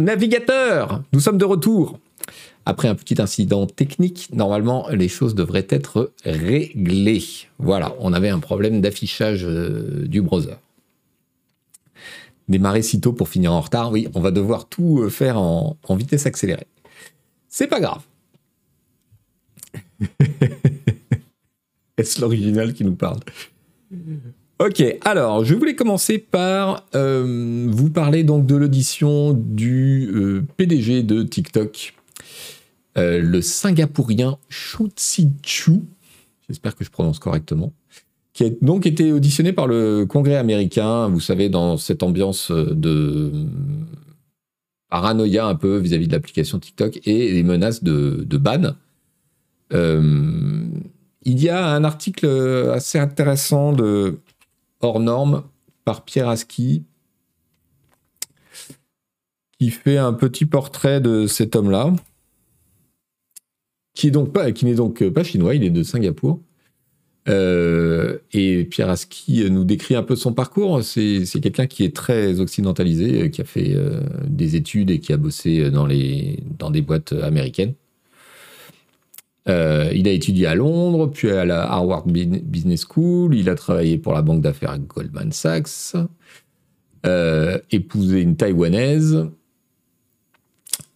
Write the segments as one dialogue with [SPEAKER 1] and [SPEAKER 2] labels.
[SPEAKER 1] Navigateur, nous sommes de retour. Après un petit incident technique, normalement, les choses devraient être réglées. Voilà, on avait un problème d'affichage euh, du browser. Démarrer si tôt pour finir en retard, oui, on va devoir tout euh, faire en, en vitesse accélérée. C'est pas grave. Est-ce l'original qui nous parle? Ok, alors je voulais commencer par euh, vous parler donc de l'audition du euh, PDG de TikTok, euh, le Singapourien Shu Chu, j'espère que je prononce correctement, qui a donc été auditionné par le Congrès américain, vous savez, dans cette ambiance de paranoïa un peu vis-à-vis de l'application TikTok et les menaces de, de ban. il y a un article assez intéressant de hors norme par Pierre Aski qui fait un petit portrait de cet homme-là, qui n'est donc pas chinois, il est de Singapour. Euh, et Pierre Aski nous décrit un peu son parcours. C'est quelqu'un qui est très occidentalisé, qui a fait euh, des études et qui a bossé dans des boîtes américaines. Euh, il a étudié à Londres, puis à la Harvard Business School. Il a travaillé pour la banque d'affaires Goldman Sachs. Euh, épousé une taïwanaise.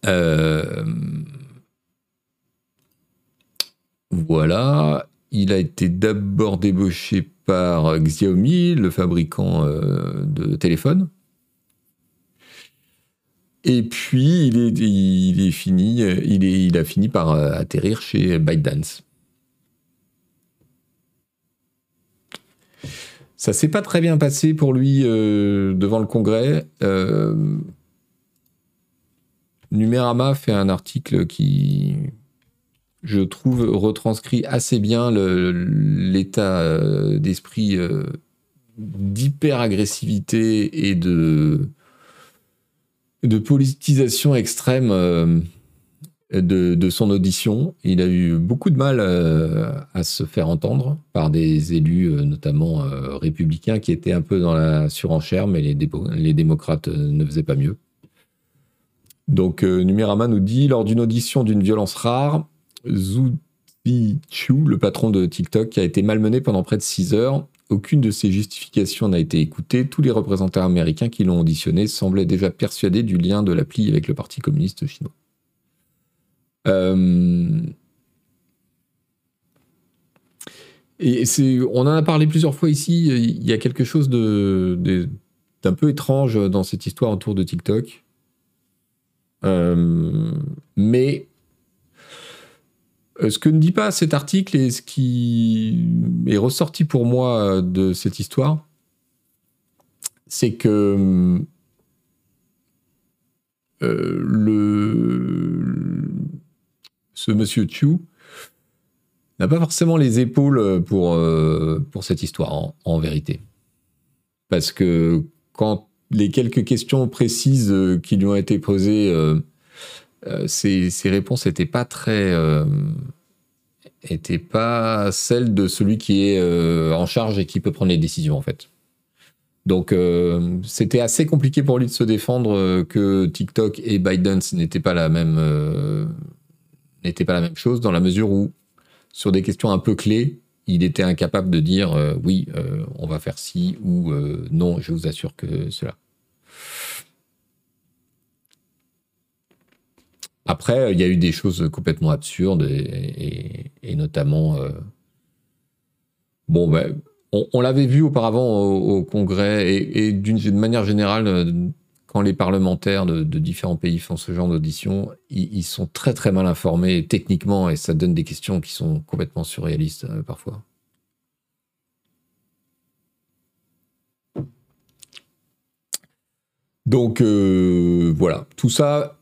[SPEAKER 1] Euh, voilà. Il a été d'abord débauché par Xiaomi, le fabricant de téléphones. Et puis, il est, il est fini, il, est, il a fini par euh, atterrir chez ByteDance. Ça s'est pas très bien passé pour lui euh, devant le Congrès. Euh, Numérama fait un article qui, je trouve, retranscrit assez bien l'état d'esprit d'hyper-agressivité et de de politisation extrême euh, de, son audition. Il a eu beaucoup de mal euh, à se faire entendre par des élus, euh, notamment républicains, qui étaient un peu dans la surenchère, mais les, démocrates ne faisaient pas mieux. Donc, Numérama nous dit lors d'une audition d'une violence rare, Zhu le patron de TikTok, a été malmené pendant près de 6 heures aucune de ces justifications n'a été écoutée. Tous les représentants américains qui l'ont auditionné semblaient déjà persuadés du lien de l'appli avec le Parti communiste chinois. Euh, on en a parlé plusieurs fois ici. Il y a quelque chose d'un peu étrange dans cette histoire autour de TikTok. Euh, mais ce que ne dit pas cet article et ce qui est ressorti pour moi de cette histoire, c'est que euh, le, ce monsieur Chu n'a pas forcément les épaules pour, euh, pour cette histoire, en, vérité. Parce que quand les quelques questions précises qui lui ont été posées ces, euh, réponses n'étaient pas très euh, pas celles de celui qui est euh, en charge et qui peut prendre les décisions en fait. Donc c'était assez compliqué pour lui de se défendre que TikTok et Biden n'étaient pas la même n'étaient pas la même chose dans la mesure où sur des questions un peu clés, il était incapable de dire oui, on va faire ci ou non, je vous assure que cela. Après, il y a eu des choses complètement absurdes et, notamment, euh, bon, on, l'avait vu auparavant au, Congrès et, d'une manière générale, euh, quand les parlementaires de, différents pays font ce genre d'audition, ils, sont très très mal informés techniquement et ça donne des questions qui sont complètement surréalistes euh, parfois. Donc voilà, tout ça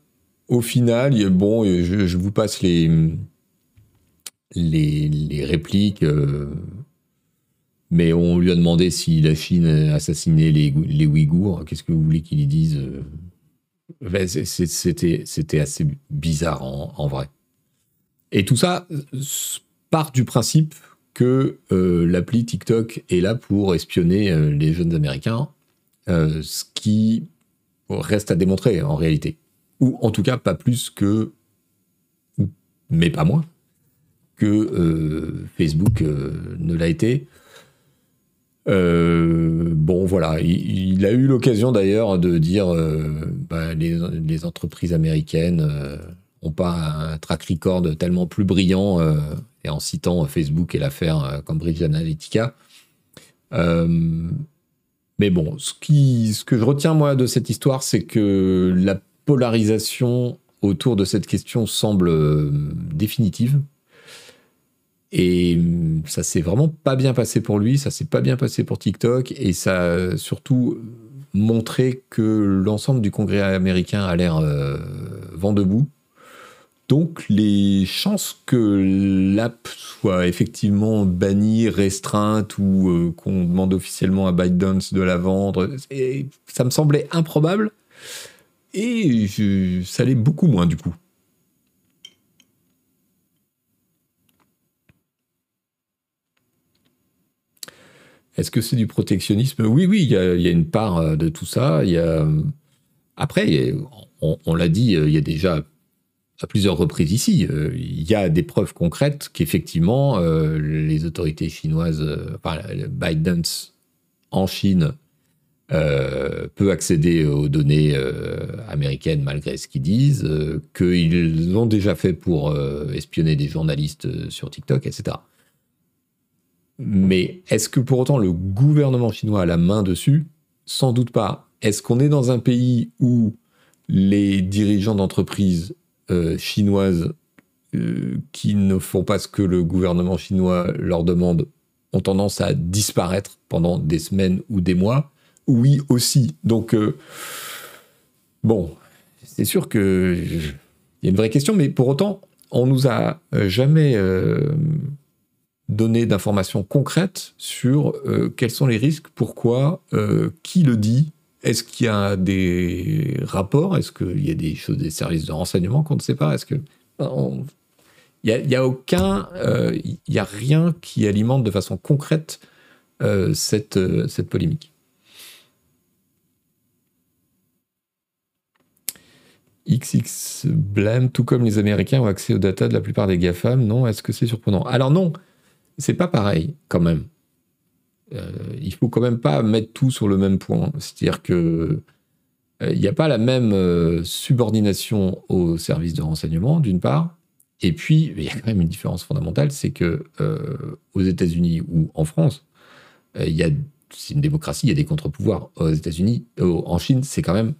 [SPEAKER 1] au final, bon, je, vous passe les, répliques, euh, mais on lui a demandé si la Chine assassinait les, les Ouïghours. Qu'est-ce que vous voulez qu'il y dise ben, C'était assez bizarre en, vrai. Et tout ça part du principe que euh, l'appli TikTok est là pour espionner euh, les jeunes Américains, ce qui reste à démontrer en réalité. Ou en tout cas pas plus que, mais pas moins, que euh, Facebook euh, ne l'a été. Euh, bon, voilà, il, a eu l'occasion d'ailleurs de dire bah, les, entreprises américaines n'ont pas un track record tellement plus brillant, et en citant Facebook et l'affaire Cambridge Analytica. mais bon, ce, qui, ce que je retiens moi de cette histoire, c'est que la polarisation autour de cette question semble définitive. Et ça s'est vraiment pas bien passé pour lui, ça s'est pas bien passé pour TikTok, et ça a surtout montré que l'ensemble du Congrès américain a l'air euh, vent debout. Donc les chances que l'app soit effectivement bannie, restreinte ou euh, qu'on demande officiellement à ByteDance de la vendre, ça me semblait improbable et ça l'est beaucoup moins du coup. Est-ce que c'est du protectionnisme? Oui, oui, il y, a, une part euh, de tout ça. A... Après, on, l'a dit, euh, il y a déjà à plusieurs reprises ici, euh, il y a des preuves concrètes qu'effectivement les autorités chinoises, enfin Biden en Chine peut accéder aux données américaines malgré ce qu'ils disent, qu'ils l'ont déjà fait pour espionner des journalistes sur TikTok, etc. Mais est-ce que pour autant le gouvernement chinois a la main dessus? Sans doute pas. Est-ce qu'on est dans un pays où les dirigeants d'entreprises euh, chinoises euh, qui ne font pas ce que le gouvernement chinois leur demande ont tendance à disparaître pendant des semaines ou des mois? Oui, aussi. Donc, euh, bon, c'est sûr qu'il y a une vraie question, mais pour autant, on nous a jamais donner d'informations concrètes sur euh, quels sont les risques, pourquoi, euh, qui le dit, est-ce qu'il y a des rapports, est-ce qu'il y a des choses, des services de renseignement qu'on ne sait pas, est-ce que il n'y a, aucun, euh, il n'y a rien qui alimente de façon concrète cette, cette polémique. XX blâme, tout comme les Américains ont accès aux data de la plupart des GAFAM, non Est-ce que c'est surprenant? Alors non, c'est pas pareil quand même. Euh, il faut quand même pas mettre tout sur le même point. C'est-à-dire que euh, il n'y a pas la même euh, subordination aux services de renseignement, d'une part, et puis il y a quand même une différence fondamentale, c'est que aux États-Unis ou en France, il y a c'est une démocratie, il y a des contre-pouvoirs. Aux États-Unis, en Chine, c'est quand même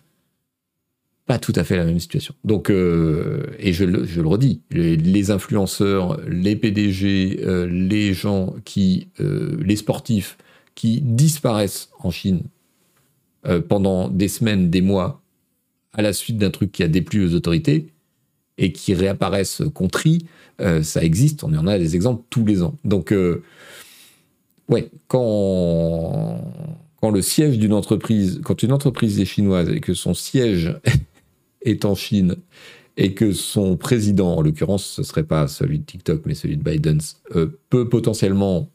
[SPEAKER 1] pas tout à fait la même situation. Donc, euh, et je le, redis, les, influenceurs, les PDG, euh, les gens qui, euh, les sportifs qui disparaissent en Chine pendant des semaines, des mois, à la suite d'un truc qui a déplu aux autorités et qui réapparaissent contris, ça existe. On en a des exemples tous les ans. Donc, ouais, quand quand le siège d'une entreprise, quand une entreprise est chinoise et que son siège est en Chine et que son président, en l'occurrence, ce serait pas celui de TikTok, mais celui de Biden, euh, peut potentiellement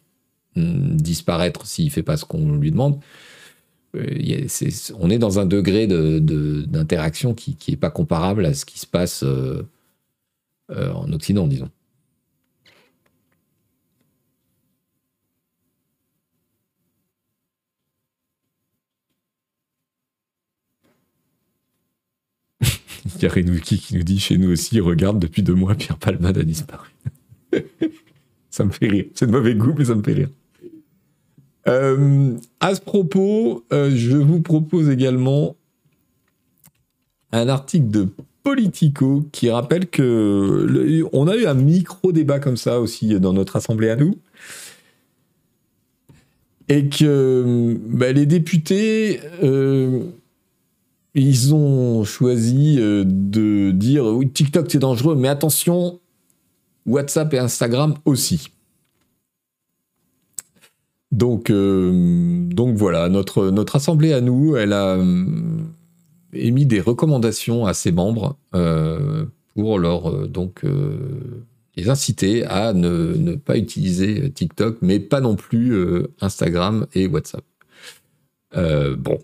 [SPEAKER 1] hmm, disparaître s'il fait pas ce qu'on lui demande. Euh, on est dans un degré d'interaction qui n'est pas comparable à ce qui se passe euh, en Occident, disons. Il Renouki qui nous dit chez nous aussi, regarde, depuis deux mois, Pierre Palmade a disparu. ça me fait rire. C'est de mauvais goût, mais ça me fait rire. Euh, à ce propos, euh, je vous propose également un article de Politico qui rappelle que on a eu un micro débat comme ça aussi dans notre assemblée à nous et que bah, les députés euh, ils ont choisi euh, de dire oui, TikTok c'est dangereux, mais attention, WhatsApp et Instagram aussi. Donc, euh, donc voilà, notre, notre assemblée à nous, elle a euh, émis des recommandations à ses membres pour leur donc les inciter à ne, ne, pas utiliser TikTok, mais pas non plus Instagram et WhatsApp. bon,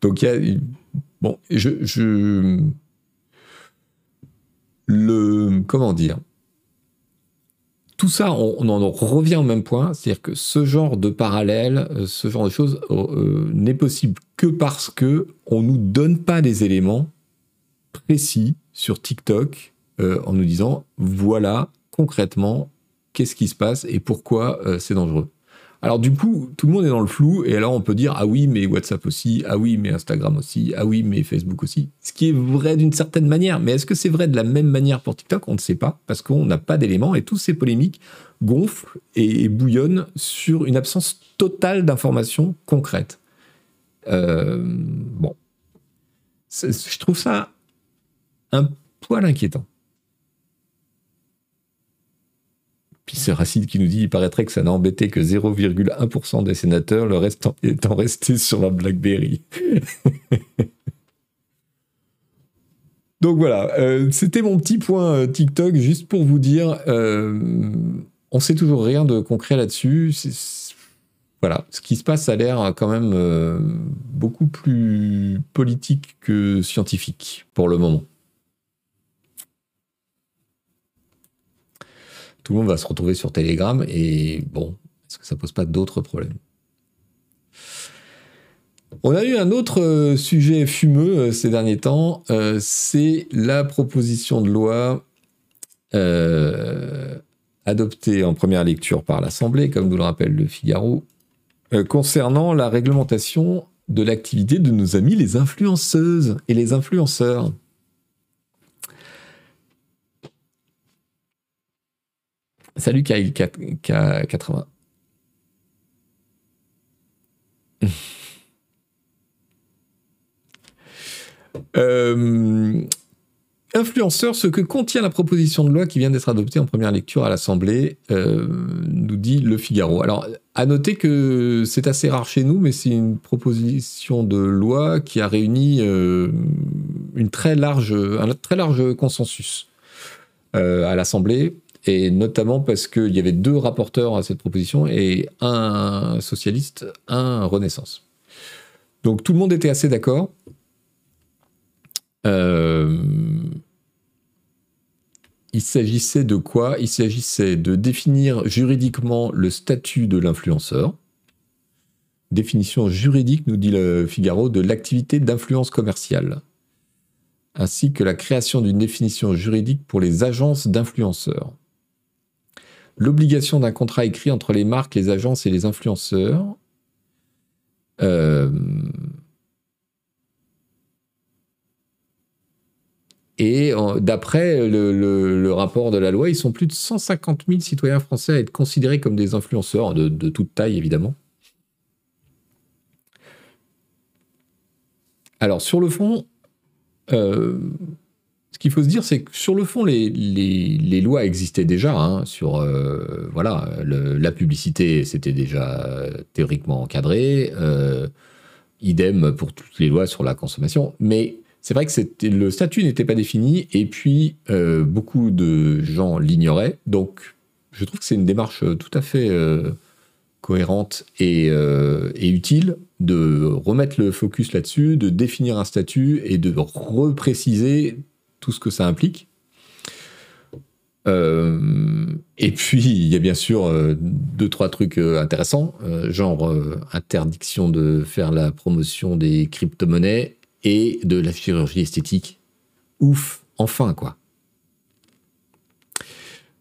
[SPEAKER 1] Donc il y a bon, je, le comment dire? Tout ça, on, en revient au même point, c'est-à-dire que ce genre de parallèle, euh, ce genre de choses euh, n'est possible que parce que on nous donne pas des éléments précis sur TikTok euh, en nous disant voilà concrètement qu'est-ce qui se passe et pourquoi c'est dangereux. Alors du coup, tout le monde est dans le flou, et alors on peut dire, ah oui, mais WhatsApp aussi, ah oui, mais Instagram aussi, ah oui, mais Facebook aussi. Ce qui est vrai d'une certaine manière, mais est-ce que c'est vrai de la même manière pour TikTok? On ne sait pas, parce qu'on n'a pas d'éléments, et toutes ces polémiques gonflent et bouillonnent sur une absence totale d'informations concrètes. Euh, bon. Je trouve ça un poil inquiétant. Puis c'est Racine qui nous dit il paraîtrait que ça n'a embêté que 0,1% des sénateurs, le reste étant resté sur la Blackberry. Donc voilà, euh, c'était mon petit point euh, TikTok, juste pour vous dire, euh, on sait toujours rien de concret là-dessus. Voilà, ce qui se passe a l'air quand même beaucoup plus politique que scientifique pour le moment. Tout le monde va se retrouver sur Telegram et bon, est-ce que ça pose pas d'autres problèmes? On a eu un autre euh, sujet fumeux euh, ces derniers temps, euh, c'est la proposition de loi adoptée en première lecture par l'Assemblée, comme nous le rappelle le Figaro, concernant la réglementation de l'activité de nos amis les influenceuses et les influenceurs. Salut K80. euh, influenceur, ce que contient la proposition de loi qui vient d'être adoptée en première lecture à l'Assemblée, euh, nous dit Le Figaro. Alors, à noter que c'est assez rare chez nous, mais c'est une proposition de loi qui a réuni euh, un très large consensus à l'Assemblée et notamment parce qu'il y avait deux rapporteurs à cette proposition et un socialiste, un Renaissance. Donc tout le monde était assez d'accord. Euh, il s'agissait de quoi? Il s'agissait de définir juridiquement le statut de l'influenceur. Définition juridique, nous dit le Figaro, de l'activité d'influence commerciale, ainsi que la création d'une définition juridique pour les agences d'influenceurs l'obligation d'un contrat écrit entre les marques, les agences et les influenceurs. Euh, et d'après le, rapport de la loi, ils sont plus de 150 000 citoyens français à être considérés comme des influenceurs, de, toute taille évidemment. Alors sur le fond, euh, ce qu'il faut se dire, c'est que sur le fond, les, lois existaient déjà. Hein, sur euh, voilà, la publicité, c'était déjà théoriquement encadré. Euh, idem pour toutes les lois sur la consommation. Mais c'est vrai que le statut n'était pas défini et puis euh, beaucoup de gens l'ignoraient. Donc, je trouve que c'est une démarche tout à fait cohérente et, et, utile de remettre le focus là-dessus, de définir un statut et de repréciser tout ce que ça implique. Euh, et puis, il y a bien sûr euh, deux, trois trucs euh, intéressants, genre interdiction de faire la promotion des crypto-monnaies et de la chirurgie esthétique. Ouf, enfin, quoi.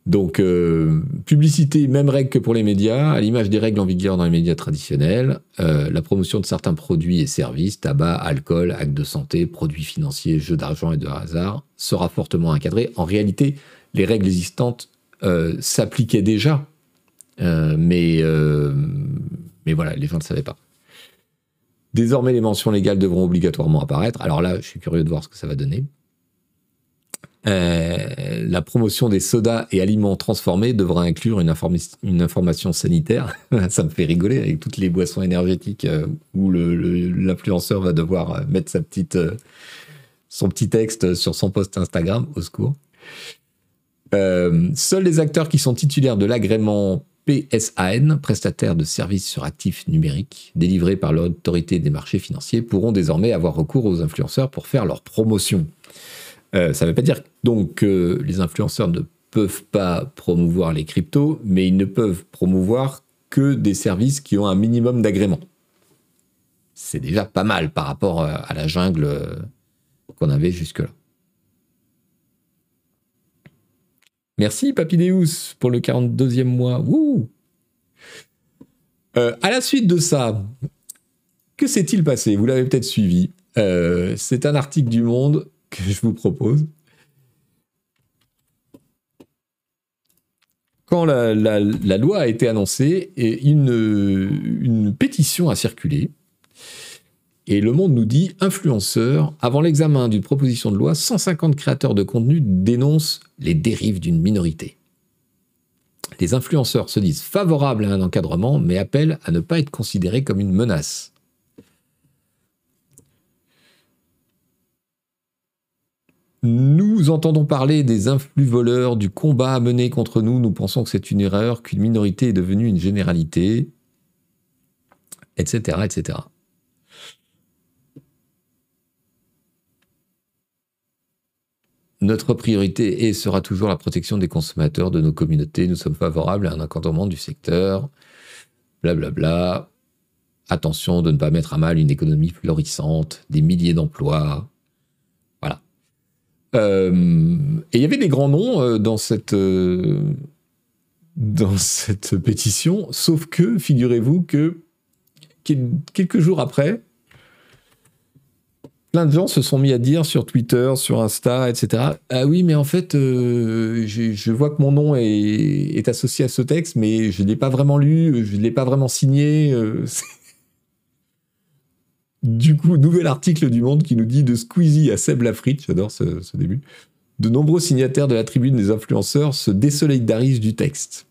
[SPEAKER 1] Donc, euh, publicité, même règle que pour les médias, à l'image des règles en vigueur dans les médias traditionnels. Euh, la promotion de certains produits et services, tabac, alcool, actes de santé, produits financiers, jeux d'argent et de hasard, sera fortement encadrée. En réalité, les règles existantes euh, s'appliquaient déjà, mais, mais voilà, les gens ne le savaient pas. Désormais, les mentions légales devront obligatoirement apparaître. Alors là, je suis curieux de voir ce que ça va donner. Euh, la promotion des sodas et aliments transformés devra inclure une, information sanitaire. Ça me fait rigoler avec toutes les boissons énergétiques euh, où l'influenceur va devoir euh, mettre son petit texte sur son post Instagram, au secours. seuls les acteurs qui sont titulaires de l'agrément PSAN, prestataires de services sur actifs numériques, délivrés par l'autorité des marchés financiers, pourront désormais avoir recours aux influenceurs pour faire leur promotion. Euh, ça ne veut pas dire donc que les influenceurs ne peuvent pas promouvoir les cryptos, mais ils ne peuvent promouvoir que des services qui ont un minimum d'agrément. C'est déjà pas mal par rapport euh, à la jungle euh, qu'on avait jusque-là. Merci Papideus pour le 42e mois. À la suite de ça, que s'est-il passé? Vous l'avez peut-être suivi. C'est un article du Monde que je vous propose. Quand la, loi a été annoncée, une, une pétition a circulé et Le Monde nous dit influenceurs, avant l'examen d'une proposition de loi, 150 créateurs de contenu dénoncent les dérives d'une minorité. Les influenceurs se disent favorables à un encadrement, mais appellent à ne pas être considérés comme une menace. Nous entendons parler des influx voleurs, du combat à contre nous. Nous pensons que c'est une erreur, qu'une minorité est devenue une généralité, etc., etc. Notre priorité est sera toujours la protection des consommateurs de nos communautés. Nous sommes favorables à un encadrement du secteur. Blablabla. Bla bla. Attention de ne pas mettre à mal une économie florissante, des milliers d'emplois. Euh, et il y avait des grands noms euh, dans cette, euh, dans cette pétition, sauf que, figurez-vous que quelques jours après, plein de gens se sont mis à dire sur Twitter, sur Insta, etc. Ah oui, mais en fait, je, vois que mon nom est, associé à ce texte, mais je ne l'ai pas vraiment lu, je ne l'ai pas vraiment signé. du coup, nouvel article du Monde qui nous dit de Squeezie à Seb Lafrite, j'adore ce, début. De nombreux signataires de la tribune des influenceurs se désolidarisent du texte.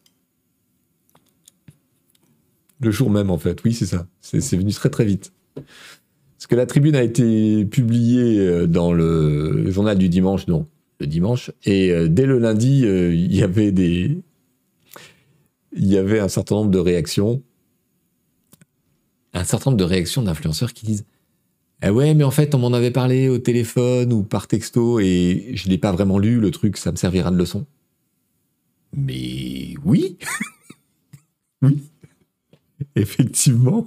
[SPEAKER 1] Le jour même, en fait. Oui, c'est ça. C'est venu très très vite. Parce que la tribune a été publiée euh, dans le journal du dimanche, donc le dimanche, et euh, dès le lundi, euh, il y avait des, il y avait un certain nombre de réactions, un certain nombre de réactions d'influenceurs qui disent ah ouais, mais en fait, on m'en avait parlé au téléphone ou par texto et je l'ai pas vraiment lu, le truc, ça me servira de leçon. Mais oui, oui, effectivement.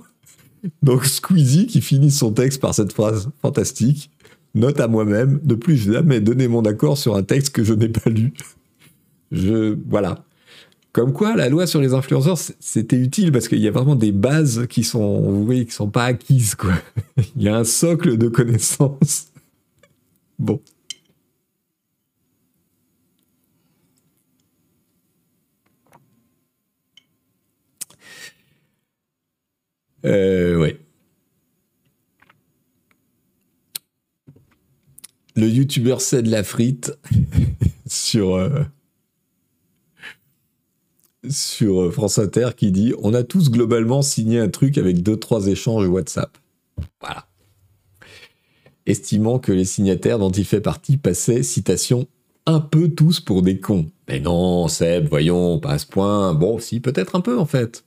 [SPEAKER 1] Donc Squeezie qui finit son texte par cette phrase fantastique Note à moi-même, ne plus jamais donner mon accord sur un texte que je n'ai pas lu. Je voilà. Comme quoi, la loi sur les influenceurs, c'était utile parce qu'il y a vraiment des bases qui sont, vous voyez, qui sont pas acquises quoi. Il y a un socle de connaissances. Bon. Euh, ouais. Le youtubeur c'est de la frite sur, euh, sur euh, France Inter qui dit On a tous globalement signé un truc avec deux, trois échanges WhatsApp. Voilà. Estimant que les signataires dont il fait partie passaient, citation, un peu tous pour des cons. Mais non, Seb, voyons, pas à ce point. Bon, si, peut-être un peu en fait.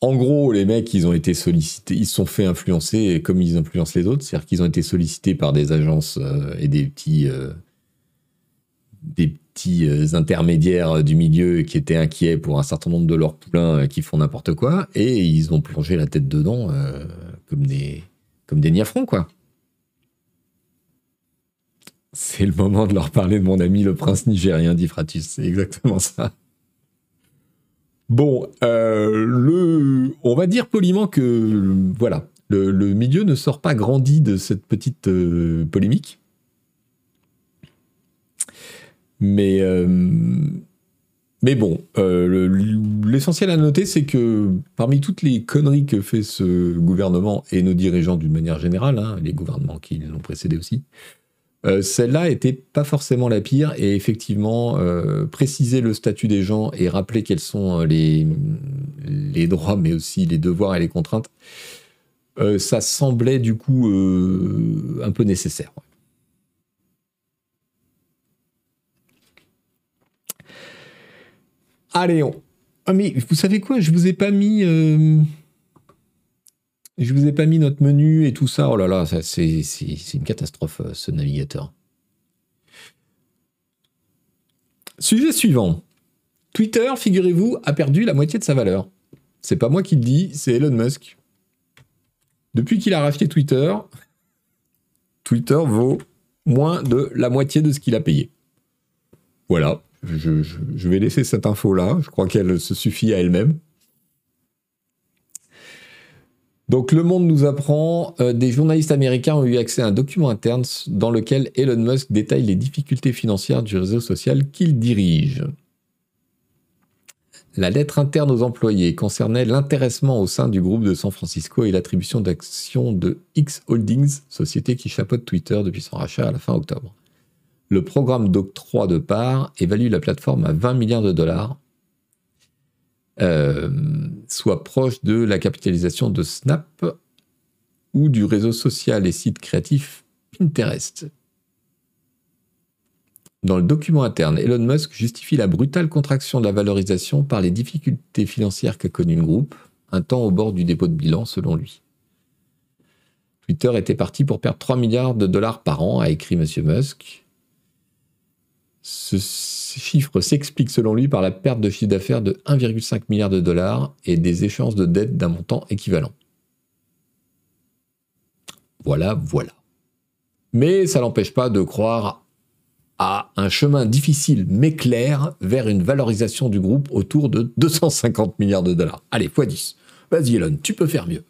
[SPEAKER 1] En gros, les mecs, ils ont été sollicités, ils se sont fait influencer comme ils influencent les autres, c'est-à-dire qu'ils ont été sollicités par des agences euh, et des petits, euh, des petits euh, intermédiaires du milieu qui étaient inquiets pour un certain nombre de leurs poulains qui font n'importe quoi, et ils ont plongé la tête dedans comme des, comme des niafrons, quoi. C'est le moment de leur parler de mon ami le prince nigérien d'Ifratus, c'est exactement ça. Bon, euh, le, on va dire poliment que voilà, le, milieu ne sort pas grandi de cette petite euh, polémique. Mais, euh, mais bon, l'essentiel à noter, c'est que parmi toutes les conneries que fait ce gouvernement et nos dirigeants d'une manière générale, hein, les gouvernements qui l'ont précédé aussi, euh, celle-là était pas forcément la pire et effectivement euh, préciser le statut des gens et rappeler quels sont euh, les, les droits mais aussi les devoirs et les contraintes, ça semblait du coup un peu nécessaire. Allez, on... Ah mais vous savez quoi? Je vous ai pas mis... Euh, je vous ai pas mis notre menu et tout ça. Oh là là, c'est une catastrophe, euh, ce navigateur. Sujet suivant. Twitter, figurez-vous, a perdu la moitié de sa valeur. C'est pas moi qui le dis, c'est Elon Musk. Depuis qu'il a racheté Twitter, Twitter vaut moins de la moitié de ce qu'il a payé. Voilà, je, vais laisser cette info-là. Je crois qu'elle se suffit à elle-même. Donc Le Monde nous apprend, euh, des journalistes américains ont eu accès à un document interne dans lequel Elon Musk détaille les difficultés financières du réseau social qu'il dirige. La lettre interne aux employés concernait l'intéressement au sein du groupe de San Francisco et l'attribution d'actions de X Holdings, société qui chapeaute Twitter depuis son rachat à la fin octobre. Le programme d'octroi de parts évalue la plateforme à 20 milliards de dollars, euh, soit proche de la capitalisation de Snap ou du réseau social et site créatif Pinterest. Dans le document interne, Elon Musk justifie la brutale contraction de la valorisation par les difficultés financières qu'a connu le groupe, un temps au bord du dépôt de bilan selon lui. Twitter était parti pour perdre 3 milliards de dollars par an, a écrit M. Musk. Ce chiffre s'explique selon lui par la perte de chiffre d'affaires de 1,5 milliard de dollars et des échéances de dette d'un montant équivalent. Voilà, voilà. Mais ça n'empêche pas de croire à un chemin difficile mais clair vers une valorisation du groupe autour de 250 milliards de dollars. Allez, x 10. Vas-y Elon, tu peux faire mieux.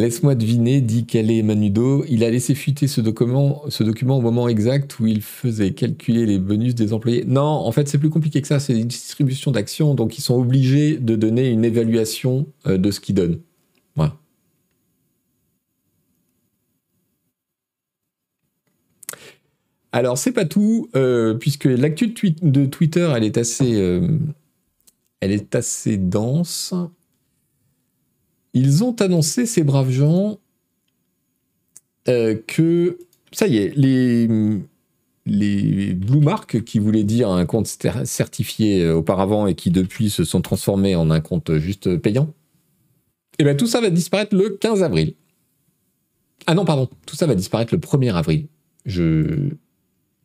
[SPEAKER 1] Laisse-moi deviner, dit est Manudo. Il a laissé fuiter ce document, au moment exact où il faisait calculer les bonus des employés. Non, en fait, c'est plus compliqué que ça. C'est une distribution d'actions, donc ils sont obligés de donner une évaluation euh, de ce qu'ils donnent. Voilà. Alors, c'est pas tout, euh, puisque l'actu de Twitter, elle est assez, euh, elle est assez dense. Ils ont annoncé, ces braves gens, euh, que ça y est, les, Blue Mark, qui voulaient dire un compte certifié euh, auparavant et qui depuis se sont transformés en un compte juste payant, et eh bien tout ça va disparaître le 15 avril. Ah non, pardon, tout ça va disparaître le 1er avril. Je,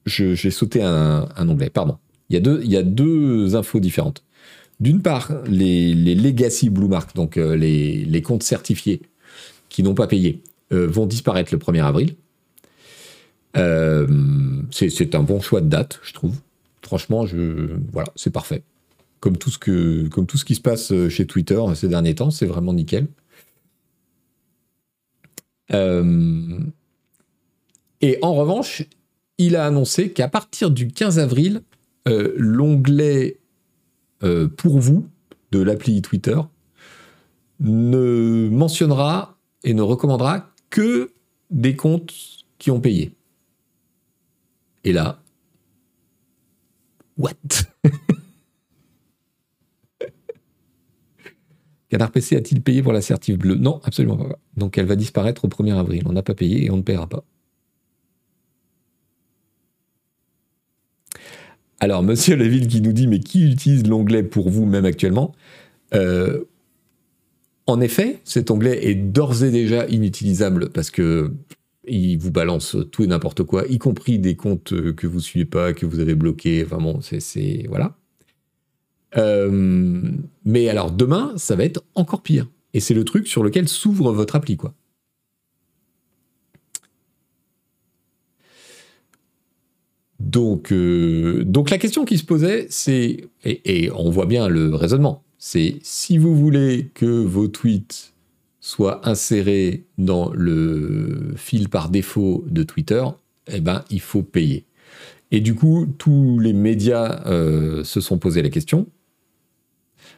[SPEAKER 1] j'ai sauté un, un, onglet, pardon. Il y a deux infos différentes. D'une part, les, legacy Blue Mark, donc euh, les, comptes certifiés qui n'ont pas payé, euh, vont disparaître le 1er avril. Euh, c'est un bon choix de date, je trouve. Franchement, voilà, c'est parfait. Comme tout, ce comme tout ce qui se passe chez Twitter ces derniers temps, c'est vraiment nickel. et en revanche, il a annoncé qu'à partir du 15 avril, l'onglet euh, pour vous de l'appli Twitter ne mentionnera et ne recommandera que des comptes qui ont payé. Et là, what? Canard PC a-t-il payé pour la bleue? Non, absolument pas. Donc elle va disparaître au 1er avril. On n'a pas payé et on ne paiera pas. Alors, Monsieur Leville qui nous dit, mais qui utilise l'onglet pour vous, même actuellement euh, En effet, cet onglet est d'ores et déjà inutilisable parce que il vous balance tout et n'importe quoi, y compris des comptes que vous suivez pas, que vous avez bloqués. Enfin bon, c'est voilà. Euh, mais alors demain, ça va être encore pire. Et c'est le truc sur lequel s'ouvre votre appli, quoi. Donc, euh, donc la question qui se posait, c'est, et, on voit bien le raisonnement, c'est si vous voulez que vos tweets soient insérés dans le fil par défaut de Twitter, eh ben, il faut payer. Et du coup, tous les médias euh, se sont posé la question,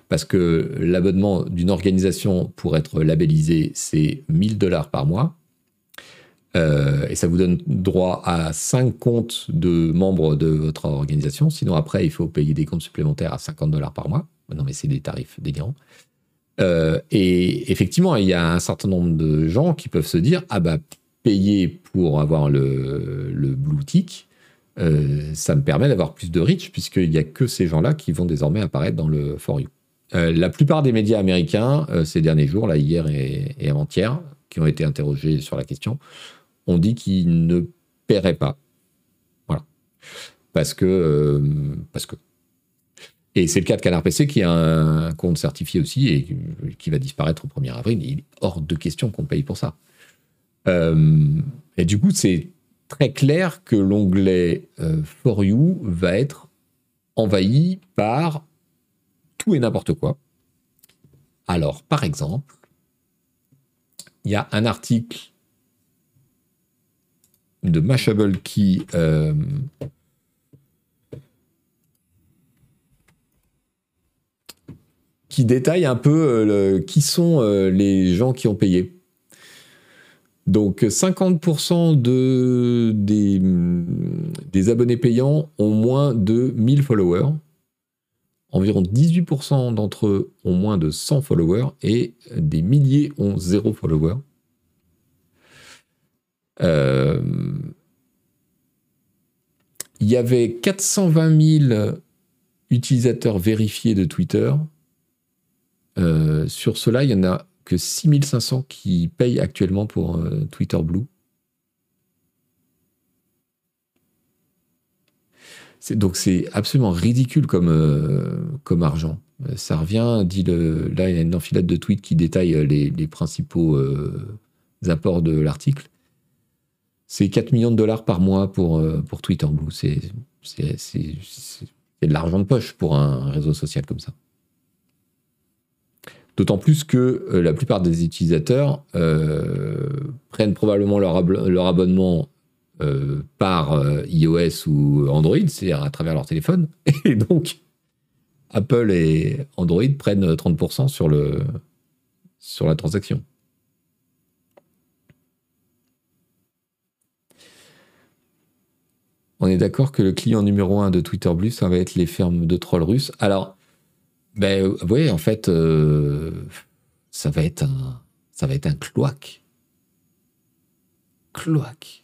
[SPEAKER 1] parce que l'abonnement d'une organisation pour être labellisé, c'est 1000 dollars par mois. Euh, et ça vous donne droit à 5 comptes de membres de votre organisation. Sinon, après, il faut payer des comptes supplémentaires à 50 dollars par mois. Non, mais c'est des tarifs délirants. Euh, et effectivement, il y a un certain nombre de gens qui peuvent se dire ah bah payer pour avoir le, le blue tick, euh, ça me permet d'avoir plus de reach puisqu'il n'y a que ces gens-là qui vont désormais apparaître dans le for you. La plupart des médias américains ces derniers jours, là hier et avant-hier, qui ont été interrogés sur la question, ont dit qu'ils ne paieraient pas. Voilà, parce que parce que et c'est le cas de Canard PC qui a un compte certifié aussi et qui va disparaître au 1er avril. Il est hors de question qu'on paye pour ça. Euh, et du coup, c'est très clair que l'onglet euh, For You va être envahi par tout et n'importe quoi. Alors, par exemple, il y a un article de Mashable qui euh, qui détaille un peu euh, qui sont euh, les gens qui ont payé. Donc 50% de, des, des, abonnés payants ont moins de 1000 followers. Environ 18% d'entre eux ont moins de 100 followers et des milliers ont zéro follower. Euh, il y avait 420 000 utilisateurs vérifiés de Twitter euh, sur cela, il y en a que 6500 qui payent actuellement pour euh, Twitter Blue. Donc c'est absolument ridicule comme, comme argent. Ça revient, dit le, là il y a une enfilade de tweets qui détaille les, principaux apports de l'article. C'est 4 millions de dollars par mois pour, pour Twitter Blue. C'est de l'argent de poche pour un réseau social comme ça. D'autant plus que euh, la plupart des utilisateurs euh, prennent probablement leur, abonnement euh, par iOS ou Android, c'est-à-dire à travers leur téléphone. Et donc, Apple et Android prennent 30% sur, le, sur la transaction. On est d'accord que le client numéro un de Twitter Blue, ça va être les fermes de trolls russes. Alors, ben oui, en fait, euh, ça va être un, ça va être un cloaque. Cloaque.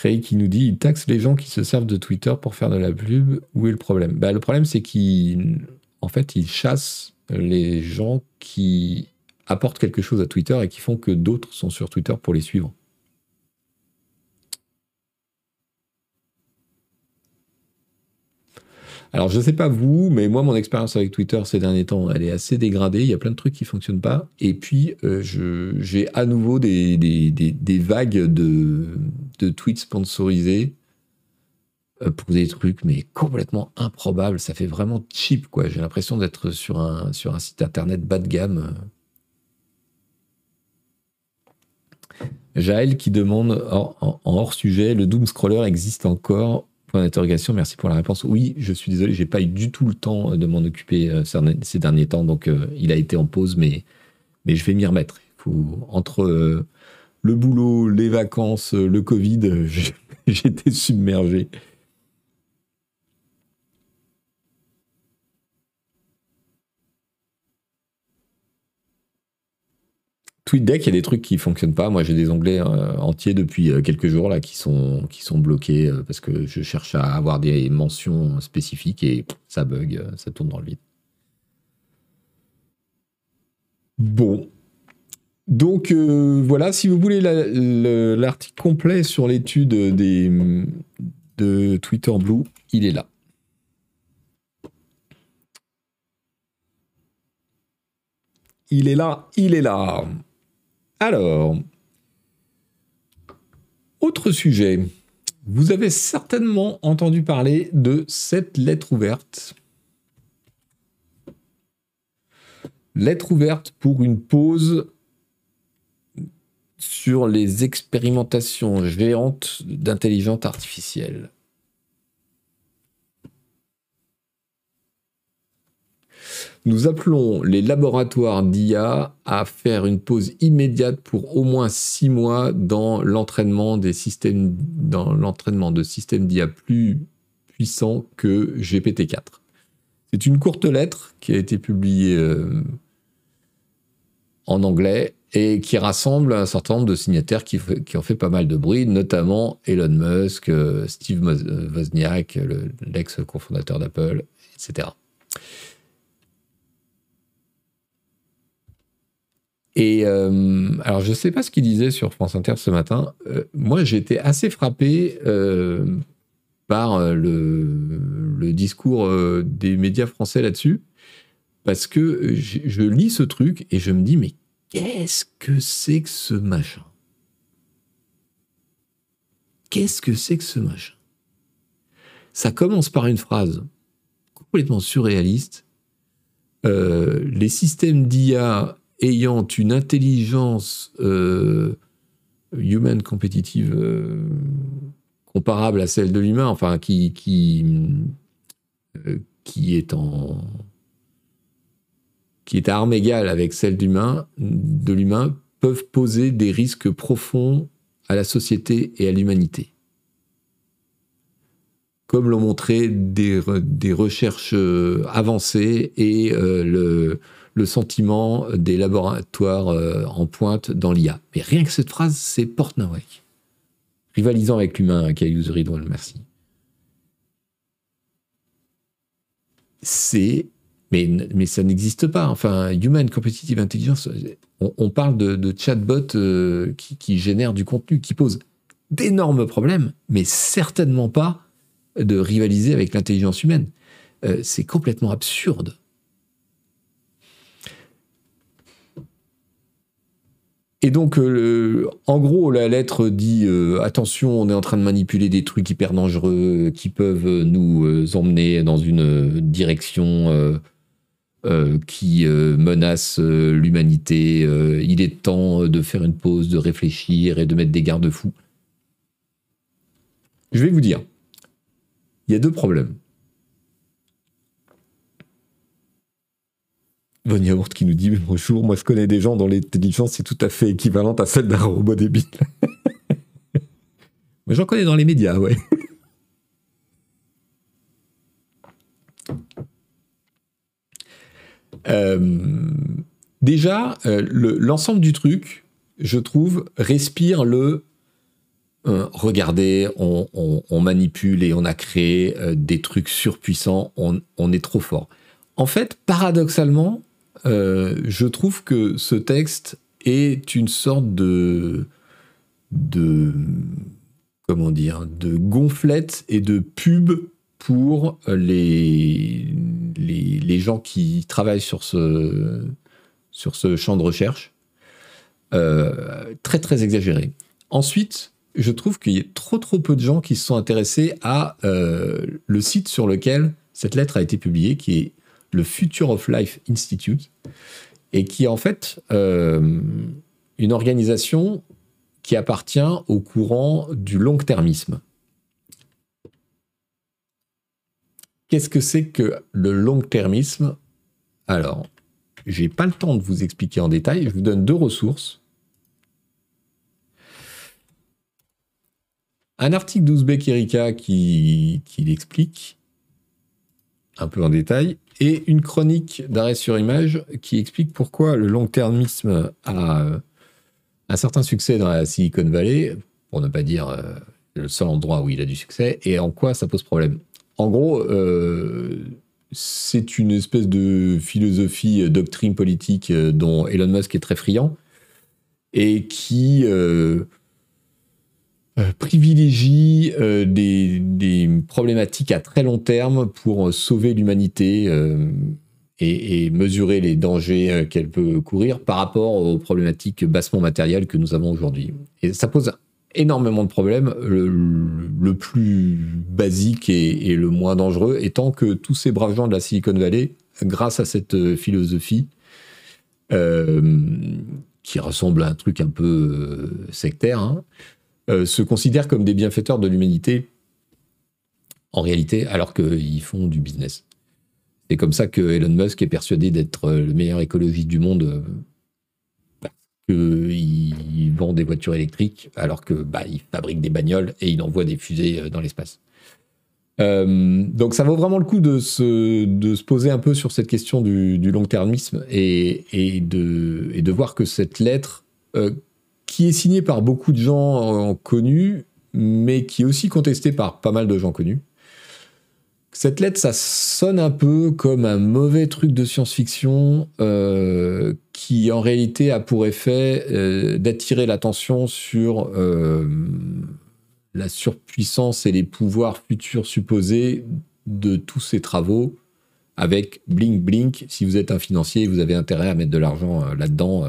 [SPEAKER 1] Qui nous dit il taxe les gens qui se servent de Twitter pour faire de la pub. Où est le problème? Bah, Le problème, c'est qu'en fait, il chasse les gens qui apportent quelque chose à Twitter et qui font que d'autres sont sur Twitter pour les suivre. Alors, je ne sais pas vous, mais moi, mon expérience avec Twitter ces derniers temps, elle est assez dégradée. Il y a plein de trucs qui ne fonctionnent pas. Et puis, euh, j'ai à nouveau des, vagues de, de, tweets sponsorisés euh, pour des trucs, mais complètement improbables. Ça fait vraiment cheap, quoi. J'ai l'impression d'être sur un, sur un site internet bas de gamme. Jaël qui demande en, hors sujet, le Doom Scroller existe encore Point d'interrogation, merci pour la réponse. Oui, je suis désolé, j'ai pas eu du tout le temps de m'en occuper euh, ces derniers temps, donc euh, il a été en pause, mais, je vais m'y remettre. Entre euh, le boulot, les vacances, le Covid, j'étais submergé. TweetDeck, il y a des trucs qui fonctionnent pas. Moi, j'ai des onglets euh, entiers depuis euh, quelques jours là qui sont, bloqués euh, parce que je cherche à avoir des mentions spécifiques et ça bug, ça tourne dans le vide. Bon. Donc voilà, si vous voulez l'article complet sur l'étude des, de Twitter Blue, il est là. Il est là, il est là. Alors, autre sujet. Vous avez certainement entendu parler de cette lettre ouverte. Lettre ouverte pour une pause sur les expérimentations géantes d'intelligence artificielle. Nous appelons les laboratoires d'IA à faire une pause immédiate pour au moins six mois dans l'entraînement des systèmes, dans l'entraînement de systèmes d'IA plus puissants que GPT-4. C'est une courte lettre qui a été publiée euh, en anglais et qui rassemble un certain nombre de signataires qui, qui, ont fait pas mal de bruit, notamment Elon Musk, euh, Steve Wozniak, l'ex-cofondateur d'Apple, etc. Et euh, alors, je ne sais pas ce qu'il disait sur France Inter ce matin. Euh, moi, j'étais assez frappé euh, par le, discours des médias français là-dessus, parce que je, lis ce truc et je me dis, mais qu'est-ce que c'est que ce machin? Qu'est-ce que c'est que ce machin? Ça commence par une phrase complètement surréaliste. les systèmes d'IA ayant une intelligence euh, human compétitive euh, comparable à celle de l'humain, enfin qui, qui, euh, qui est en qui est à armes égales avec celle de l'humain, peuvent poser des risques profonds à la société et à l'humanité. Comme l'ont montré des, des, recherches avancées et le, le sentiment des laboratoires euh, en pointe dans l'IA. Mais rien que cette phrase, c'est Portnawek. Rivalisant avec l'humain, Caillou Ridwan, merci. C'est. Mais, mais ça n'existe pas. Enfin, Human Competitive Intelligence, on, parle de, chatbots euh, qui, qui génèrent du contenu, qui posent d'énormes problèmes, mais certainement pas de rivaliser avec l'intelligence humaine. Euh, c'est complètement absurde. Et donc, euh, en gros, la lettre dit euh, attention, on est en train de manipuler des trucs hyper dangereux qui peuvent nous euh, emmener dans une direction qui menace l'humanité. il est temps de faire une pause, de réfléchir et de mettre des garde-fous. Je vais vous dire, il y a deux problèmes. Von Yaourt qui nous dit bonjour, moi je connais des gens dont l'intelligence est tout à fait équivalente à celle d'un robot débile. Mais j'en connais dans les médias, ouais. Euh, déjà, euh, l'ensemble du truc, je trouve, respire le euh, regardez, on, manipule et on a créé des trucs surpuissants, on, est trop fort. En fait, paradoxalement, euh, je trouve que ce texte est une sorte de, comment dire, de gonflette et de pub pour les, les, gens qui travaillent sur ce, sur ce champ de recherche. Euh, très très exagéré. Ensuite, je trouve qu'il y a trop trop peu de gens qui se sont intéressés à euh, le site sur lequel cette lettre a été publiée, qui est le Future of Life Institute, et qui est en fait euh, une organisation qui appartient au courant du long-termisme. Qu'est-ce que c'est que le long-termisme? Alors, j'ai pas le temps de vous expliquer en détail, je vous donne deux ressources. Un article d'Ouzbek Erika qui, qui l'explique un peu en détail, et une chronique d'arrêt sur image qui explique pourquoi le long-termisme a un certain succès dans la Silicon Valley, pour ne pas dire euh, le seul endroit où il a du succès, et en quoi ça pose problème. En gros, euh, c'est une espèce de philosophie, euh, doctrine politique dont Elon Musk est très friand, et qui euh, privilégie euh, des, problématiques à très long terme pour sauver l'humanité euh, et, mesurer les dangers qu'elle peut courir par rapport aux problématiques bassement matérielles que nous avons aujourd'hui. Et ça pose énormément de problèmes, le, plus basique et, le moins dangereux étant que tous ces braves gens de la Silicon Valley, grâce à cette philosophie, qui ressemble à un truc un peu sectaire, hein, euh, se considèrent comme des bienfaiteurs de l'humanité en réalité, alors qu'ils font du business. C'est comme ça que Elon Musk est persuadé d'être le meilleur écologiste du monde parce qu'il vend des voitures électriques alors que bah, il fabrique des bagnoles et il envoie des fusées dans l'espace. Euh, donc ça vaut vraiment le coup de se, de se poser un peu sur cette question du, long-termisme et, et, de, et de voir que cette lettre, euh, qui est signée par beaucoup de gens connus, mais qui est aussi contestée par pas mal de gens connus, cette lettre, ça sonne un peu comme un mauvais truc de science-fiction euh, qui en réalité a pour effet d'attirer l'attention sur la surpuissance et les pouvoirs futurs supposés de tous ces travaux avec blink blink. Si vous êtes un financier, vous avez intérêt à mettre de l'argent euh, là-dedans.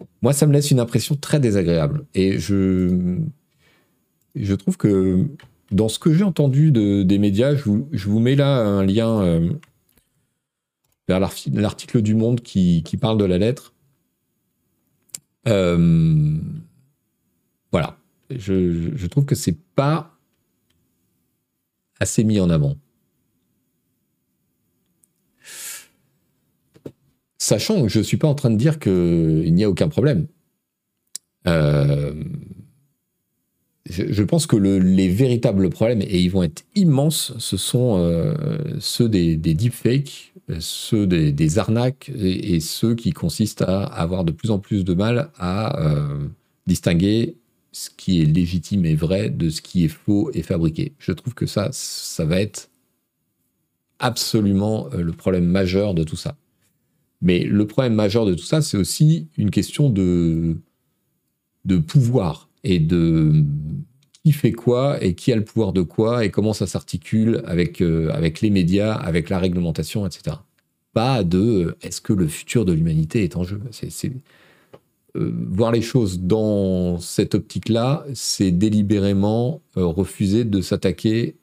[SPEAKER 1] Euh. Moi, ça me laisse une impression très désagréable. Et je, je trouve que dans ce que j'ai entendu des médias, je vous, mets là un lien euh, vers l'article du Monde qui, parle de la lettre. voilà je, trouve que c'est pas assez mis en avant. Sachant que je ne suis pas en train de dire qu'il n'y a aucun problème. Euh, je, pense que les véritables problèmes, et ils vont être immenses, ce sont euh, ceux des, deepfakes, ceux des, arnaques et, ceux qui consistent à avoir de plus en plus de mal à euh, distinguer ce qui est légitime et vrai de ce qui est faux et fabriqué. Je trouve que ça, ça va être absolument le problème majeur de tout ça. Mais le problème majeur de tout ça, c'est aussi une question de, de pouvoir et de qui fait quoi et qui a le pouvoir de quoi et comment ça s'articule avec, euh, avec les médias, avec la réglementation, etc. Pas de est-ce que le futur de l'humanité est en jeu? Euh, voir les choses dans cette optique-là, c'est délibérément euh, refuser de s'attaquer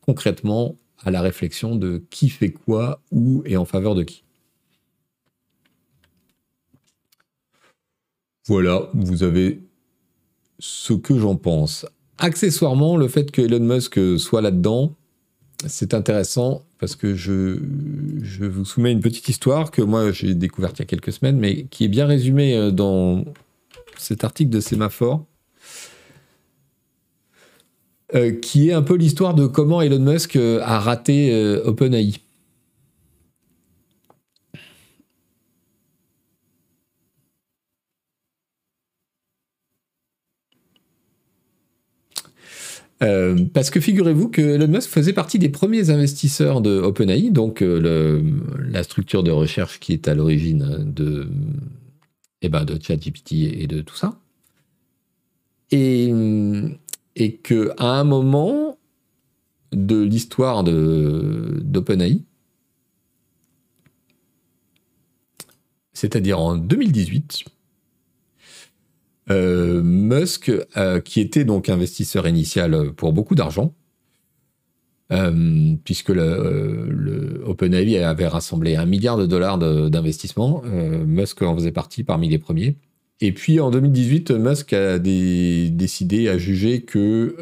[SPEAKER 1] concrètement à la réflexion de qui fait quoi, où et en faveur de qui. Voilà, vous avez ce que j'en pense. Accessoirement, le fait que Elon Musk soit là-dedans, c'est intéressant parce que je, vous soumets une petite histoire que moi j'ai découverte il y a quelques semaines, mais qui est bien résumée euh, dans cet article de Sémaphore, euh, qui est un peu l'histoire de comment Elon Musk euh, a raté OpenAI. Euh, parce que figurez-vous que Elon Musk faisait partie des premiers investisseurs de OpenAI, donc euh, la structure de recherche qui est à l'origine de, eh ben, de ChatGPT et de tout ça. Et, et qu'à un moment de l'histoire d'OpenAI, c'est-à-dire en 2018, euh, Musk, euh, qui était donc investisseur initial pour beaucoup d'argent, euh, puisque le, OpenAI avait rassemblé un milliard de dollars d'investissement. Musk en faisait partie parmi les premiers. Et puis en 2018, Musk a décidé, à juger que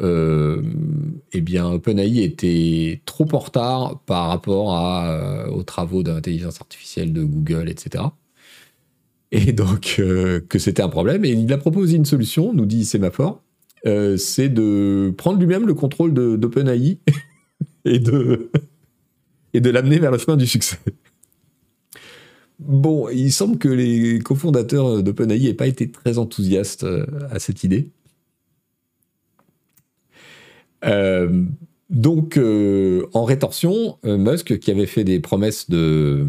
[SPEAKER 1] eh OpenAI était trop en retard par rapport aux travaux d'intelligence artificielle de Google, etc et donc euh, que c'était un problème. Et il a proposé une solution, nous dit Sémaphore, euh, c'est de prendre lui-même le contrôle d'OpenAI et de, l'amener vers le chemin du succès. Bon, il semble que les cofondateurs d'OpenAI n'aient pas été très enthousiastes euh, à cette idée. donc, en rétorsion, Musk, qui avait fait des promesses de,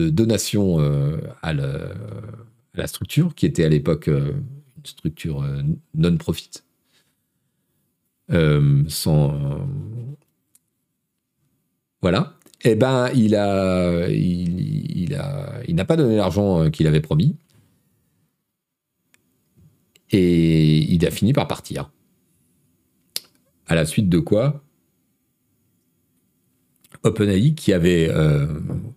[SPEAKER 1] de donation euh, à, la structure, qui était à l'époque euh, une structure euh, non-profit. sans. voilà. Eh ben, il a, il, a, il n'a pas donné l'argent qu'il avait promis. Et il a fini par partir. À la suite de quoi OpenAI qui avait euh,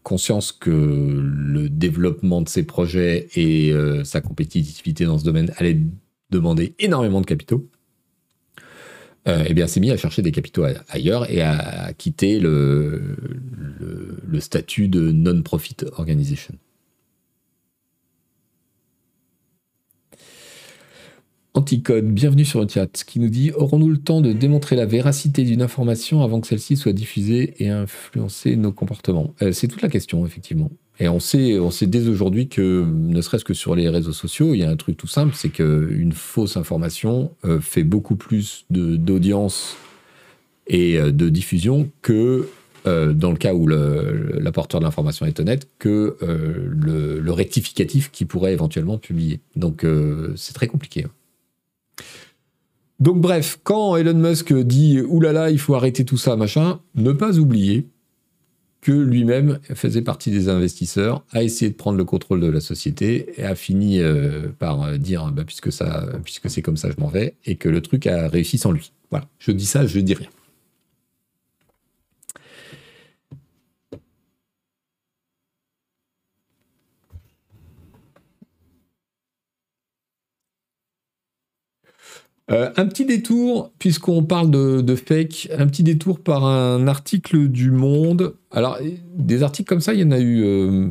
[SPEAKER 1] conscience que le développement de ses projets et euh, sa compétitivité dans ce domaine allait demander énormément de capitaux, euh, eh bien, s'est mis à chercher des capitaux ailleurs et à, quitter le, le, statut de non-profit organization. Anticode, bienvenue sur le chat, qui nous dit Aurons-nous le temps de démontrer la véracité d'une information avant que celle-ci soit diffusée et influencer nos comportements? Euh, C'est toute la question, effectivement. Et on sait, on sait dès aujourd'hui que, ne serait-ce que sur les réseaux sociaux, il y a un truc tout simple, c'est qu'une fausse information euh, fait beaucoup plus d'audience et euh, de diffusion que dans le cas où l'apporteur de l'information est honnête, que le, le, rectificatif qui pourrait éventuellement publier. Donc c'est très compliqué. Hein. Donc bref, quand Elon Musk dit oulala, il faut arrêter tout ça, machin, ne pas oublier que lui-même faisait partie des investisseurs, a essayé de prendre le contrôle de la société et a fini euh, par euh, dire bah, puisque puisque c'est comme ça, je m'en vais, et que le truc a réussi sans lui. Voilà, je dis ça, je dis rien. Euh, un petit détour, puisqu'on parle de, fake, un petit détour par un article du Monde. Alors, des articles comme ça, il y en a eu euh,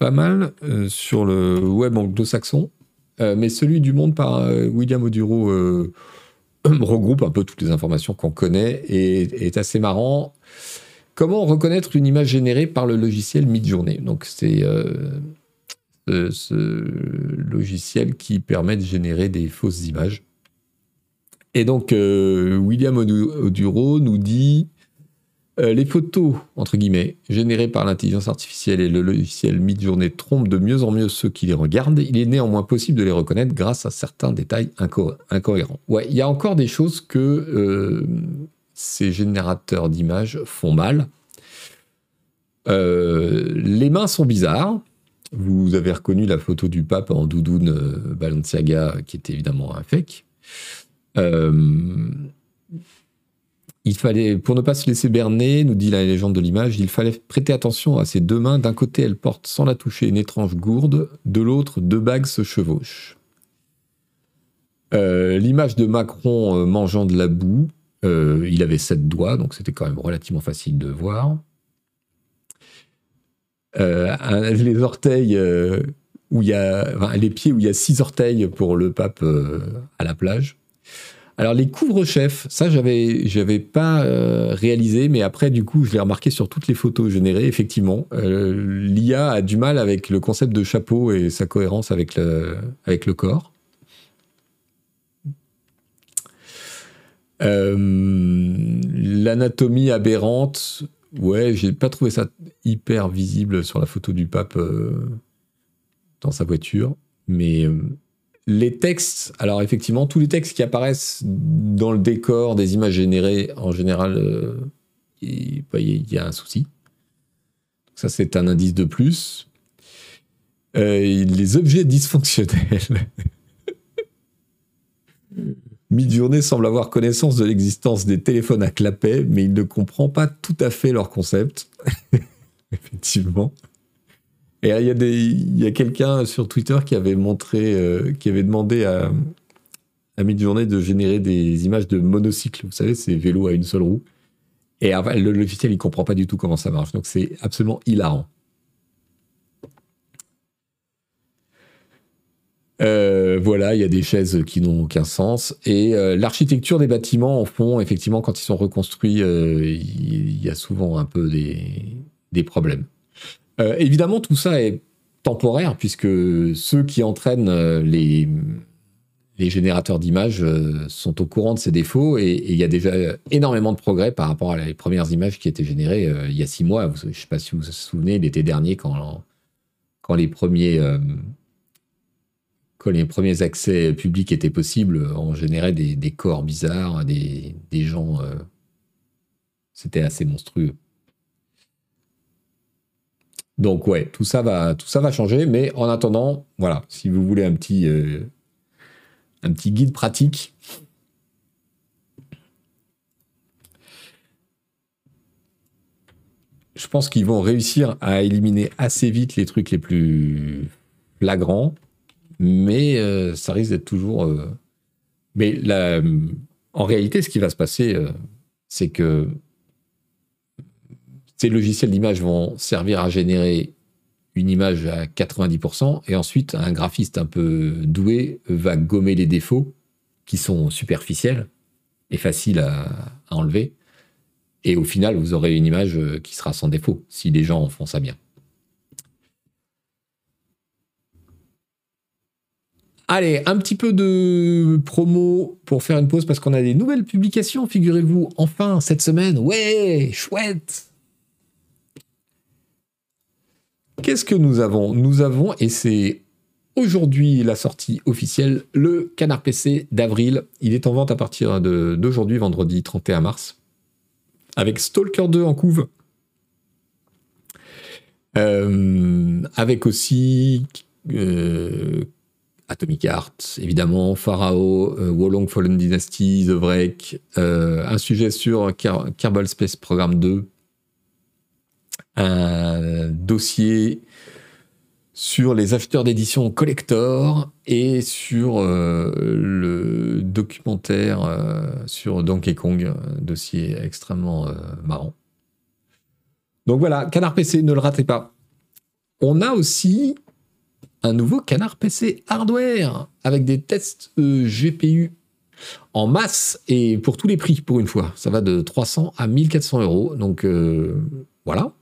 [SPEAKER 1] pas mal euh, sur le web anglo-saxon, mais celui du Monde par William Oduro regroupe un peu toutes les informations qu'on connaît et est assez marrant. Comment reconnaître une image générée par le logiciel Midjourney? Donc, c'est ce logiciel qui permet de générer des fausses images. Et donc, euh, William Oduro nous dit euh, les photos, entre guillemets, générées par l'intelligence artificielle et le logiciel Midjourney trompent de mieux en mieux ceux qui les regardent. Il est néanmoins possible de les reconnaître grâce à certains détails incohérents. Ouais, il y a encore des choses que euh, ces générateurs d'images font mal. les mains sont bizarres. Vous avez reconnu la photo du pape en doudoune Balenciaga, qui était évidemment un fake. Euh, il fallait, pour ne pas se laisser berner, nous dit la légende de l'image, il fallait prêter attention à ses deux mains. D'un côté, elle porte sans la toucher une étrange gourde, de l'autre, deux bagues se chevauchent. Euh, l'image de Macron euh, mangeant de la boue, il avait sept doigts, donc c'était quand même relativement facile de voir. les orteils où les pieds où il y a six orteils pour le pape à la plage. Alors les couvre-chefs, ça j'avais j'avais pas euh, réalisé, mais après du coup je l'ai remarqué sur toutes les photos générées. Effectivement, euh, l'IA a du mal avec le concept de chapeau et sa cohérence avec le corps. Euh, l'anatomie aberrante, ouais, j'ai pas trouvé ça hyper visible sur la photo du pape dans sa voiture, mais les textes, alors effectivement, tous les textes qui apparaissent dans le décor des images générées, en général, euh, il, y a un souci. Ça, c'est un indice de plus. Euh, les objets dysfonctionnels. Midjourney semble avoir connaissance de l'existence des téléphones à clapet, mais il ne comprend pas tout à fait leur concept. Effectivement. Et il y a, il y a quelqu'un sur Twitter qui avait montré, euh, qui avait demandé à, à de générer des images de monocycles. Vous savez, ces vélos à une seule roue. Et le logiciel, il comprend pas du tout comment ça marche. Donc c'est absolument hilarant. Euh, voilà, il y a des chaises qui n'ont aucun sens. Et euh, l'architecture des bâtiments en fond, effectivement, quand ils sont reconstruits, il y, a souvent un peu des, des problèmes. Euh, évidemment, tout ça est temporaire, puisque ceux qui entraînent euh, les, générateurs d'images euh, sont au courant de ces défauts et il y a déjà énormément de progrès par rapport à les premières images qui étaient générées il y a six mois. Je ne sais pas si vous vous souvenez, l'été dernier, quand, quand, les premiers, quand les premiers accès publics étaient possibles, on générait des, corps bizarres, des gens. C'était assez monstrueux. Donc ouais, tout ça va, changer. Mais en attendant, voilà, si vous voulez un petit, euh, un petit guide pratique. Je pense qu'ils vont réussir à éliminer assez vite les trucs les plus flagrants, mais euh, ça risque d'être toujours. Euh, mais En réalité, ce qui va se passer, c'est que ces logiciels d'image vont servir à générer une image à 90%, et ensuite un graphiste un peu doué va gommer les défauts qui sont superficiels et faciles à, enlever. Et au final, vous aurez une image qui sera sans défaut, si les gens font ça bien. Allez, un petit peu de promo pour faire une pause parce qu'on a des nouvelles publications, figurez-vous, enfin cette semaine. Ouais, chouette. Qu'est-ce que nous avons? Nous avons, et c'est aujourd'hui la sortie officielle, le Canard PC d'avril. Il est en vente à partir d'aujourd'hui, vendredi 31 mars, avec Stalker 2 en couve. Euh, avec aussi euh, Atomic Heart, évidemment, Pharaoh, euh, Wolong Fallen Dynasty, The Break, euh, un sujet sur Kerbal Space Programme 2, un dossier sur les acheteurs d'édition collector et sur euh, le documentaire sur Donkey Kong, un dossier extrêmement marrant. Donc voilà, Canard PC, ne le ratez pas. On a aussi un nouveau canard PC hardware avec des tests euh, GPU en masse et pour tous les prix pour une fois. Ça va de 300 à 1400 euros. Donc euh, voilà.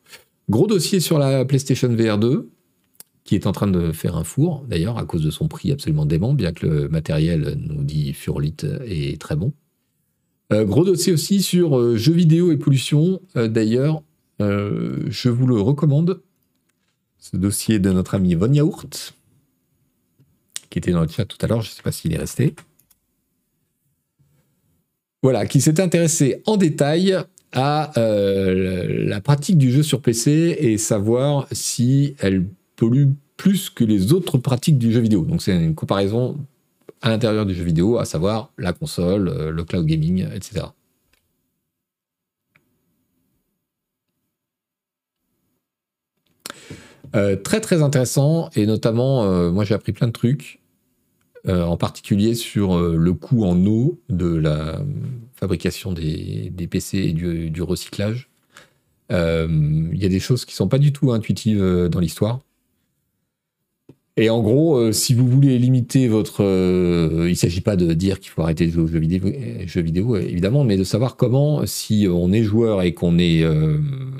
[SPEAKER 1] Gros dossier sur la PlayStation VR 2 qui est en train de faire un four d'ailleurs à cause de son prix absolument dément, bien que le matériel nous dit Furlite est très bon. Euh, gros dossier aussi sur jeux vidéo et pollution. d'ailleurs, je vous le recommande ce dossier de notre ami Von Yaourt, qui était dans le chat tout à l'heure, je ne sais pas s'il est resté. Voilà, qui s'est intéressé en détail à euh, la pratique du jeu sur PC et savoir si elle pollue plus que les autres pratiques du jeu vidéo. Donc c'est une comparaison à l'intérieur du jeu vidéo, à savoir la console, euh, le cloud gaming, etc. Euh, très très intéressant et notamment moi j'ai appris plein de trucs en particulier sur le coût en eau de la fabrication des, PC et du, recyclage. Il y a des choses qui sont pas du tout intuitives dans l'histoire. Et en gros, si vous voulez limiter votre... il ne s'agit pas de dire qu'il faut arrêter de jouer aux jeux vidéo, jeux vidéo, évidemment, mais de savoir comment, si on est joueur et qu'on est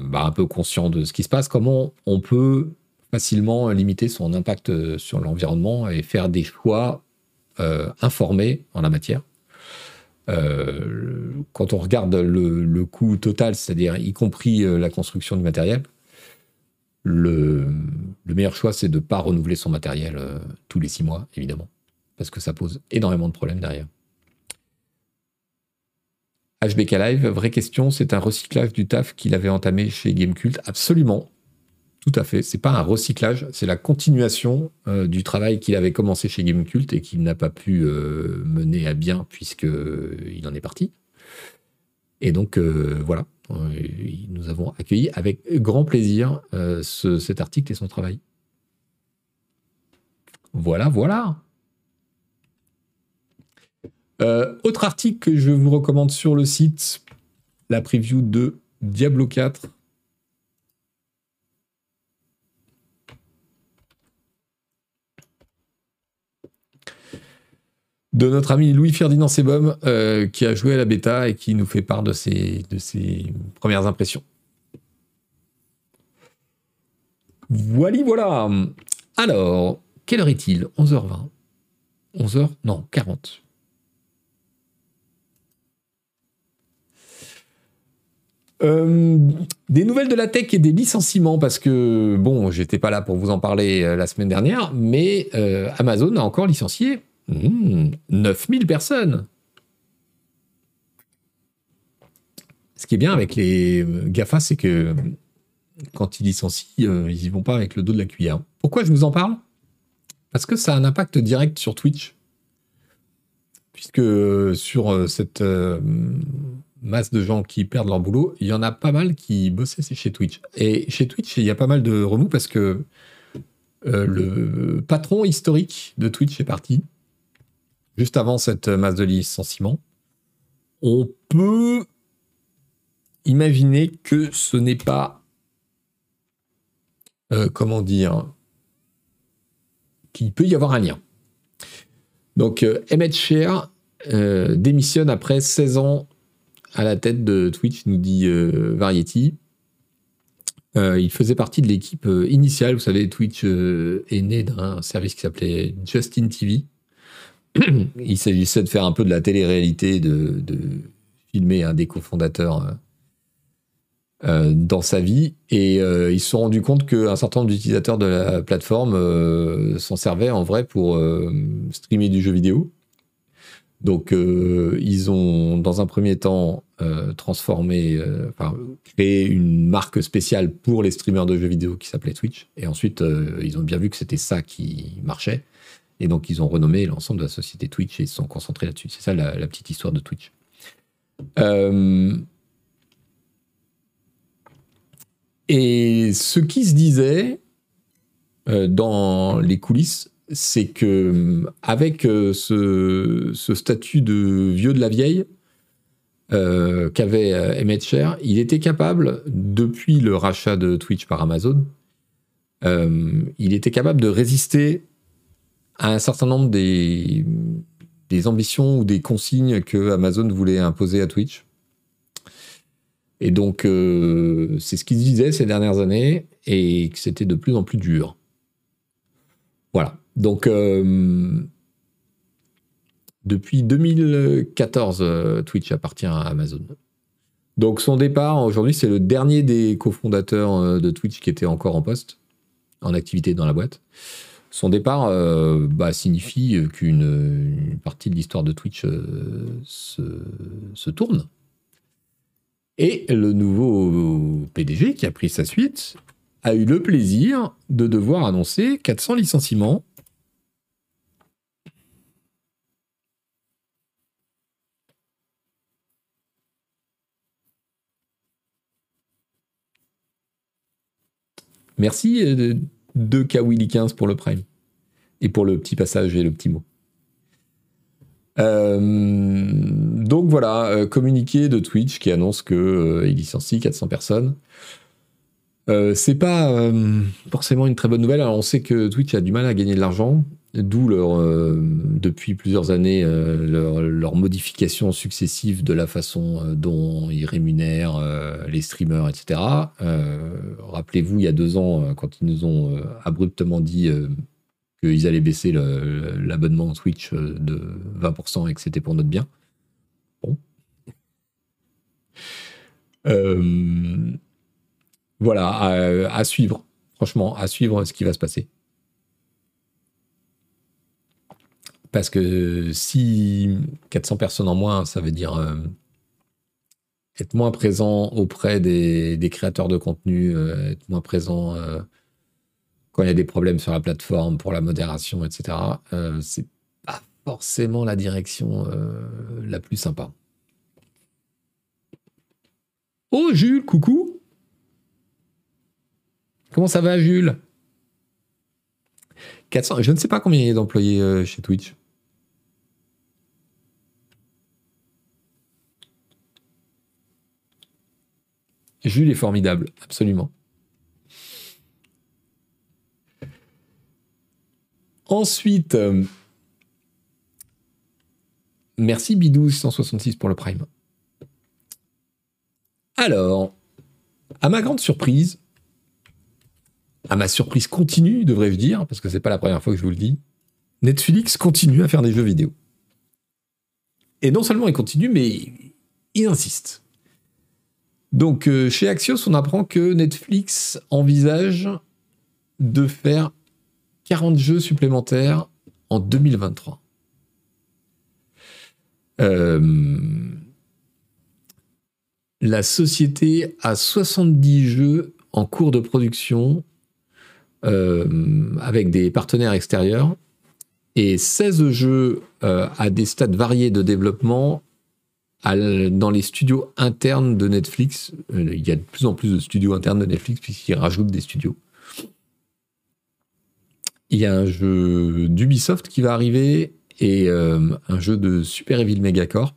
[SPEAKER 1] bah, un peu conscient de ce qui se passe, comment on peut facilement limiter son impact euh, sur l'environnement et faire des choix euh, informés en la matière. Euh, quand on regarde le, coût total, c'est-à-dire y compris la construction du matériel, le, meilleur choix, c'est de ne pas renouveler son matériel tous les six mois, évidemment, parce que ça pose énormément de problèmes derrière. HBK Live, vraie question, c'est un recyclage du taf qu'il avait entamé chez Gamecult Absolument. Tout à fait. C'est pas un recyclage, c'est la continuation euh, du travail qu'il avait commencé chez Gamecult et qu'il n'a pas pu euh, mener à bien puisque euh, il en est parti. Et donc voilà, nous avons accueilli avec grand plaisir cet article et son travail. Voilà, voilà. autre article que je vous recommande sur le site, la preview de Diablo 4 de notre ami Louis-Ferdinand Sebum, euh, qui a joué à la bêta et qui nous fait part de ses, premières impressions. Voilà, voilà. Alors, quelle heure est-il? 11h20 11h Non, 40. Euh, des nouvelles de la tech et des licenciements, parce que, bon, j'étais pas là pour vous en parler euh, la semaine dernière, mais Amazon a encore licencié 9000 mmh, personnes. Ce qui est bien avec les GAFA, c'est que quand ils licencient, euh, ils y vont pas avec le dos de la cuillère. Pourquoi je vous en parle? Parce que ça a un impact direct sur Twitch. Puisque sur euh, cette euh, masse de gens qui perdent leur boulot, il y en a pas mal qui bossaient chez Twitch. Et chez Twitch, il y a pas mal de remous parce que le patron historique de Twitch est parti juste avant cette masse de licenciements. on peut imaginer que ce n'est pas, euh, comment dire, qu'il peut y avoir un lien. Donc, euh, Emmett Shear euh, démissionne après 16 ans à la tête de Twitch, nous dit Variety. il faisait partie de l'équipe initiale. Vous savez, Twitch est né d'un service qui s'appelait Justin TV. Il s'agissait de faire un peu de la télé-réalité, de, filmer un des cofondateurs euh, dans sa vie. Et euh, ils se sont rendus compte qu'un certain nombre d'utilisateurs de la plateforme euh, s'en servaient en vrai pour streamer du jeu vidéo. Donc ils ont dans un premier temps transformé, créé une marque spéciale pour les streamers de jeux vidéo qui s'appelait Twitch. Et ensuite ils ont bien vu que c'était ça qui marchait et donc ils ont renommé l'ensemble de la société Twitch et ils se sont concentrés là-dessus. C'est ça la, petite histoire de Twitch. Euh, Et ce qui se disait euh, dans les coulisses, c'est que euh, avec ce, statut de vieux de la vieille qu'avait Emmett Cher, il était capable, depuis le rachat de Twitch par Amazon, il était capable de résister à un certain nombre des, ambitions ou des consignes que Amazon voulait imposer à Twitch. Et donc, euh, c'est ce qu'ils disaient ces dernières années et que c'était de plus en plus dur. Voilà. Donc, euh, depuis 2014, euh, Twitch appartient à Amazon. Donc, son départ, aujourd'hui, c'est le dernier des cofondateurs de Twitch qui était encore en poste, en activité dans la boîte. Son départ bah, signifie qu'une partie de l'histoire de Twitch se tourne et le nouveau PDG qui a pris sa suite a eu le plaisir de devoir annoncer 400 licenciements. Merci euh, de Kawili 15 pour le prime et pour le petit passage et le petit mot. Euh, donc voilà, euh, communiqué de Twitch qui annonce qu'il euh, licencie 400 personnes. c'est pas forcément une très bonne nouvelle. On sait que Twitch a du mal à gagner de l'argent, d'où depuis plusieurs années leur, leur, modification successive de la façon dont ils rémunèrent les streamers, etc. Rappelez-vous, il y a deux ans, quand ils nous ont abruptement dit qu'ils allaient baisser l'abonnement Twitch euh, de 20% et que c'était pour notre bien. Bon. Euh, voilà, à, suivre. Franchement, à suivre ce qui va se passer. Parce que si 400 personnes en moins, ça veut dire euh, être moins présent auprès des, créateurs de contenu, être moins présent quand il y a des problèmes sur la plateforme pour la modération, etc., euh, c'est pas forcément la direction euh, la plus sympa. Oh Jules, coucou Comment ça va Jules? 400, je ne sais pas combien il y a d'employés euh, chez Twitch. Jules est formidable, absolument. Ensuite, euh, merci Bidou 166 pour le Prime. Alors, à ma grande surprise, à ma surprise continue, devrais-je dire, parce que c'est pas la première fois que je vous le dis, Netflix continue à faire des jeux vidéo. Et non seulement il continue, mais il insiste. Donc, euh, chez Axios, on apprend que Netflix envisage de faire 40 jeux supplémentaires en 2023. Euh, la société a 70 jeux en cours de production euh, avec des partenaires extérieurs et 16 jeux euh, à des stades variés de développement dans les studios internes de Netflix. il y a de plus en plus de studios internes de Netflix puisqu'ils rajoutent des studios. Il y a un jeu d'Ubisoft qui va arriver et euh, un jeu de Super Evil Megacorp.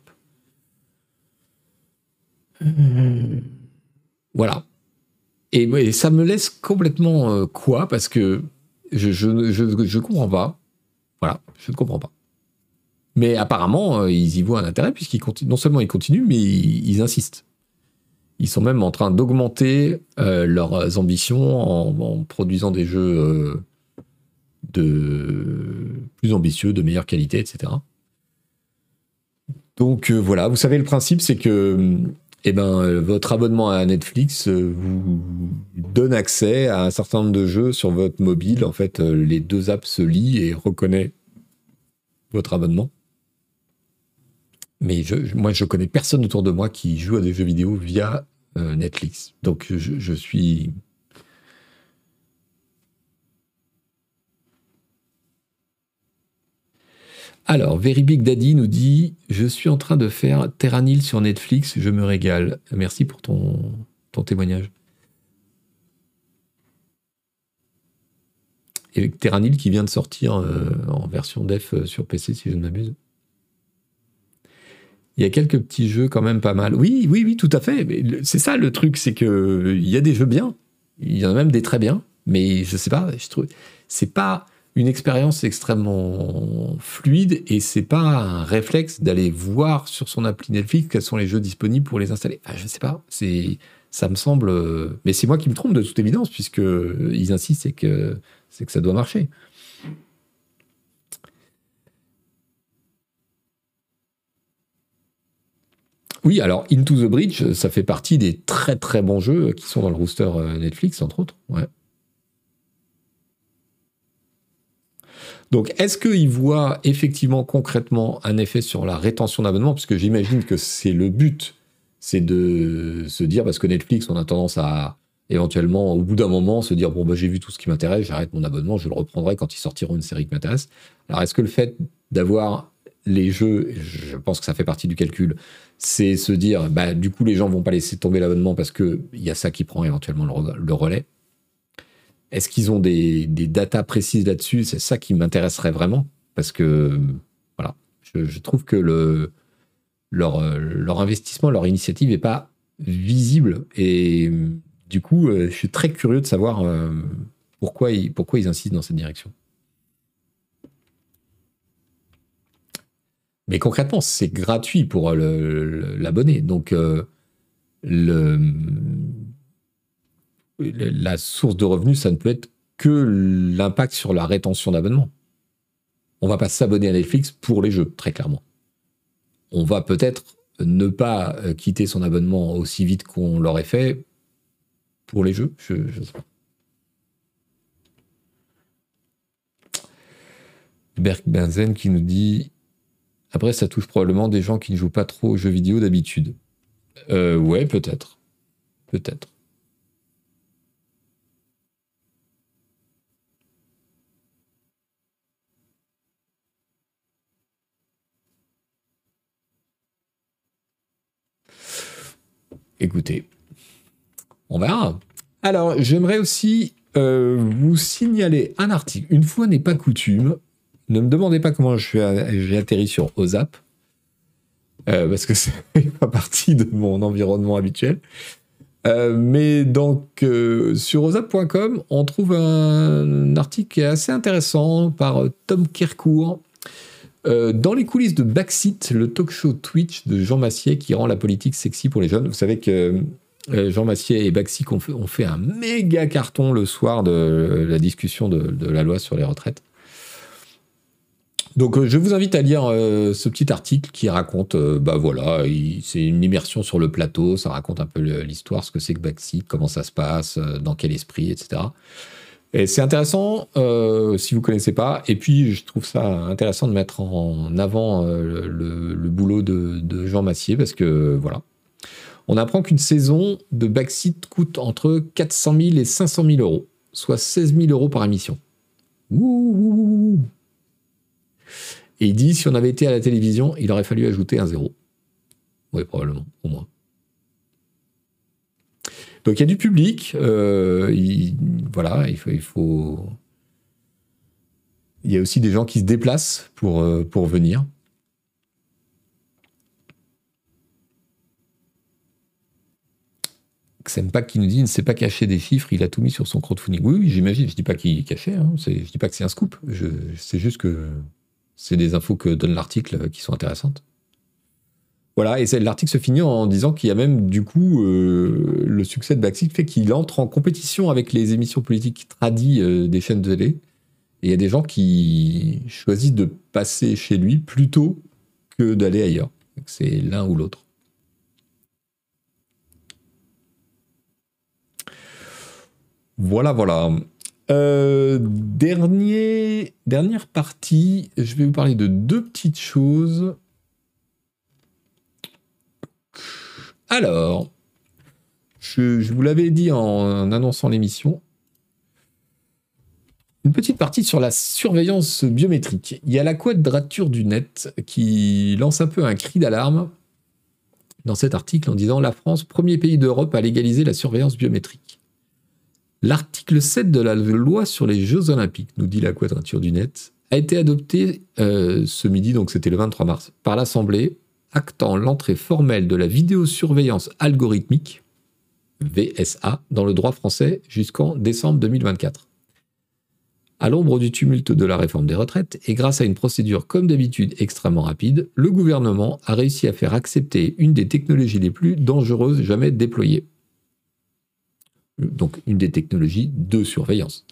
[SPEAKER 1] Voilà. Et, ça me laisse complètement euh, quoi Parce que je, je, je, comprends pas. Voilà, je ne comprends pas. Mais apparemment, euh, ils y voient un intérêt puisqu'ils continuent. Non seulement ils continuent, mais ils, insistent. Ils sont même en train d'augmenter leurs ambitions en, produisant des jeux de plus ambitieux, de meilleure qualité, etc. Donc voilà, vous savez le principe, c'est que eh ben, euh, votre abonnement à Netflix euh, vous donne accès à un certain nombre de jeux sur votre mobile. En fait, euh, les deux apps se lient et reconnaissent votre abonnement. Mais moi, je connais personne autour de moi qui joue à des jeux vidéo via Netflix. Donc, je suis Alors, Very Big Daddy nous dit Je suis en train de faire Terranil sur Netflix, je me régale. Merci pour ton, témoignage. Et Terranil qui vient de sortir euh, en version def euh, sur PC, si je ne m'abuse. Il y a quelques petits jeux quand même pas mal. Oui, oui, oui, tout à fait. C'est ça le truc, c'est que il y a des jeux bien. Il y en a même des très bien. Mais je sais pas, je trouve. C'est pas une expérience extrêmement fluide et c'est pas un réflexe d'aller voir sur son appli Netflix quels sont les jeux disponibles pour les installer. Ah, je sais pas, c'est ça me semble, mais c'est moi qui me trompe de toute évidence puisque ils insistent que c'est que ça doit marcher. Oui, alors Into the Bridge, ça fait partie des très très bons jeux qui sont dans le rooster euh, Netflix, entre autres. Ouais. Donc, est-ce qu'il voit effectivement concrètement un effet sur la rétention d'abonnement Parce que j'imagine que c'est le but, c'est de se dire, parce que Netflix, on a tendance à éventuellement, au bout d'un moment, se dire, bon, bah, j'ai vu tout ce qui m'intéresse, j'arrête mon abonnement, je le reprendrai quand ils sortiront une série qui m'intéresse. Alors, est-ce que le fait d'avoir les jeux, je pense que ça fait partie du calcul, c'est se dire, bah, du coup, les gens vont pas laisser tomber l'abonnement parce qu'il y a ça qui prend éventuellement le relais? Est-ce qu'ils ont des, datas précises là-dessus? C'est ça qui m'intéresserait vraiment. Parce que, voilà, je, trouve que le, leur, investissement, leur initiative n'est pas visible. Et du coup, euh, je suis très curieux de savoir euh, pourquoi ils, pourquoi ils insistent dans cette direction. Mais concrètement, c'est gratuit pour l'abonné. Donc, euh, le, la source de revenus, ça ne peut être que l'impact sur la rétention d'abonnement. On va pas s'abonner à Netflix pour les jeux, très clairement. On va peut-être ne pas euh, quitter son abonnement aussi vite qu'on l'aurait fait pour les jeux. Je. Berk Benzen qui nous dit après ça touche probablement des gens qui ne jouent pas trop aux jeux vidéo d'habitude. Euh, ouais, peut-être. Peut-être. Écoutez, on verra. Alors, j'aimerais aussi euh, vous signaler un article. Une fois n'est pas coutume, ne me demandez pas comment j'ai atterri sur OZAP, euh, parce que c'est pas partie de mon environnement habituel. Euh, mais donc, sur ozap.com, on trouve un, article qui est assez intéressant par Tom Kirkour, euh, dans les coulisses de Backseat, le talk show Twitch de Jean Massier qui rend la politique sexy pour les jeunes. Vous savez que euh, Jean Massier et Backseat ont fait, un méga carton le soir de la discussion de, la loi sur les retraites. Donc euh, je vous invite à lire ce petit article qui raconte, bah voilà, c'est une immersion sur le plateau, ça raconte un peu l'histoire, ce que c'est que Backseat, comment ça se passe, dans quel esprit, etc. Et c'est intéressant euh, si vous connaissez pas. Et puis je trouve ça intéressant de mettre en avant euh, le, boulot de, Jean Massier parce que voilà, on apprend qu'une saison de backseat coûte entre 400 000 et 500 000 euros, soit 16 000 euros par émission. Ouh, et il dit si on avait été à la télévision, il aurait fallu ajouter un zéro. Oui, probablement, au moins. Donc il y a du public, euh, voilà, il faut, il y a aussi des gens qui se déplacent pour, euh, pour venir. Xempak qui nous dit il ne sait pas cacher des chiffres, il a tout mis sur son crowdfunding. Oui, oui j'imagine, je dis pas qu'il cachait, hein, je dis pas que c'est un scoop, c'est juste que c'est des infos que donne l'article qui sont intéressantes. Voilà, et l'article se finit en disant qu'il y a même du coup euh, le succès de Baxit fait qu'il entre en compétition avec les émissions politiques tradies euh, des chaînes de télé. Et il y a des gens qui choisissent de passer chez lui plutôt que d'aller ailleurs. C'est l'un ou l'autre. Voilà, voilà. Euh, dernière partie, je vais vous parler de deux petites choses. Alors, je, vous l'avais dit en, annonçant l'émission, une petite partie sur la surveillance biométrique. Il y a la quadrature du net qui lance un peu un cri d'alarme dans cet article en disant La France, premier pays d'Europe à légaliser la surveillance biométrique. L'article 7 de la loi sur les Jeux Olympiques, nous dit la Quadrature du Net, a été adopté euh, ce midi, donc c'était le 23 mars, par l'Assemblée, actant l'entrée formelle de la vidéosurveillance algorithmique, VSA, dans le droit français jusqu'en décembre 2024. À l'ombre du tumulte de la réforme des retraites, et grâce à une procédure comme d'habitude extrêmement rapide, le gouvernement a réussi à faire accepter une des technologies les plus dangereuses jamais déployées donc une des technologies de surveillance.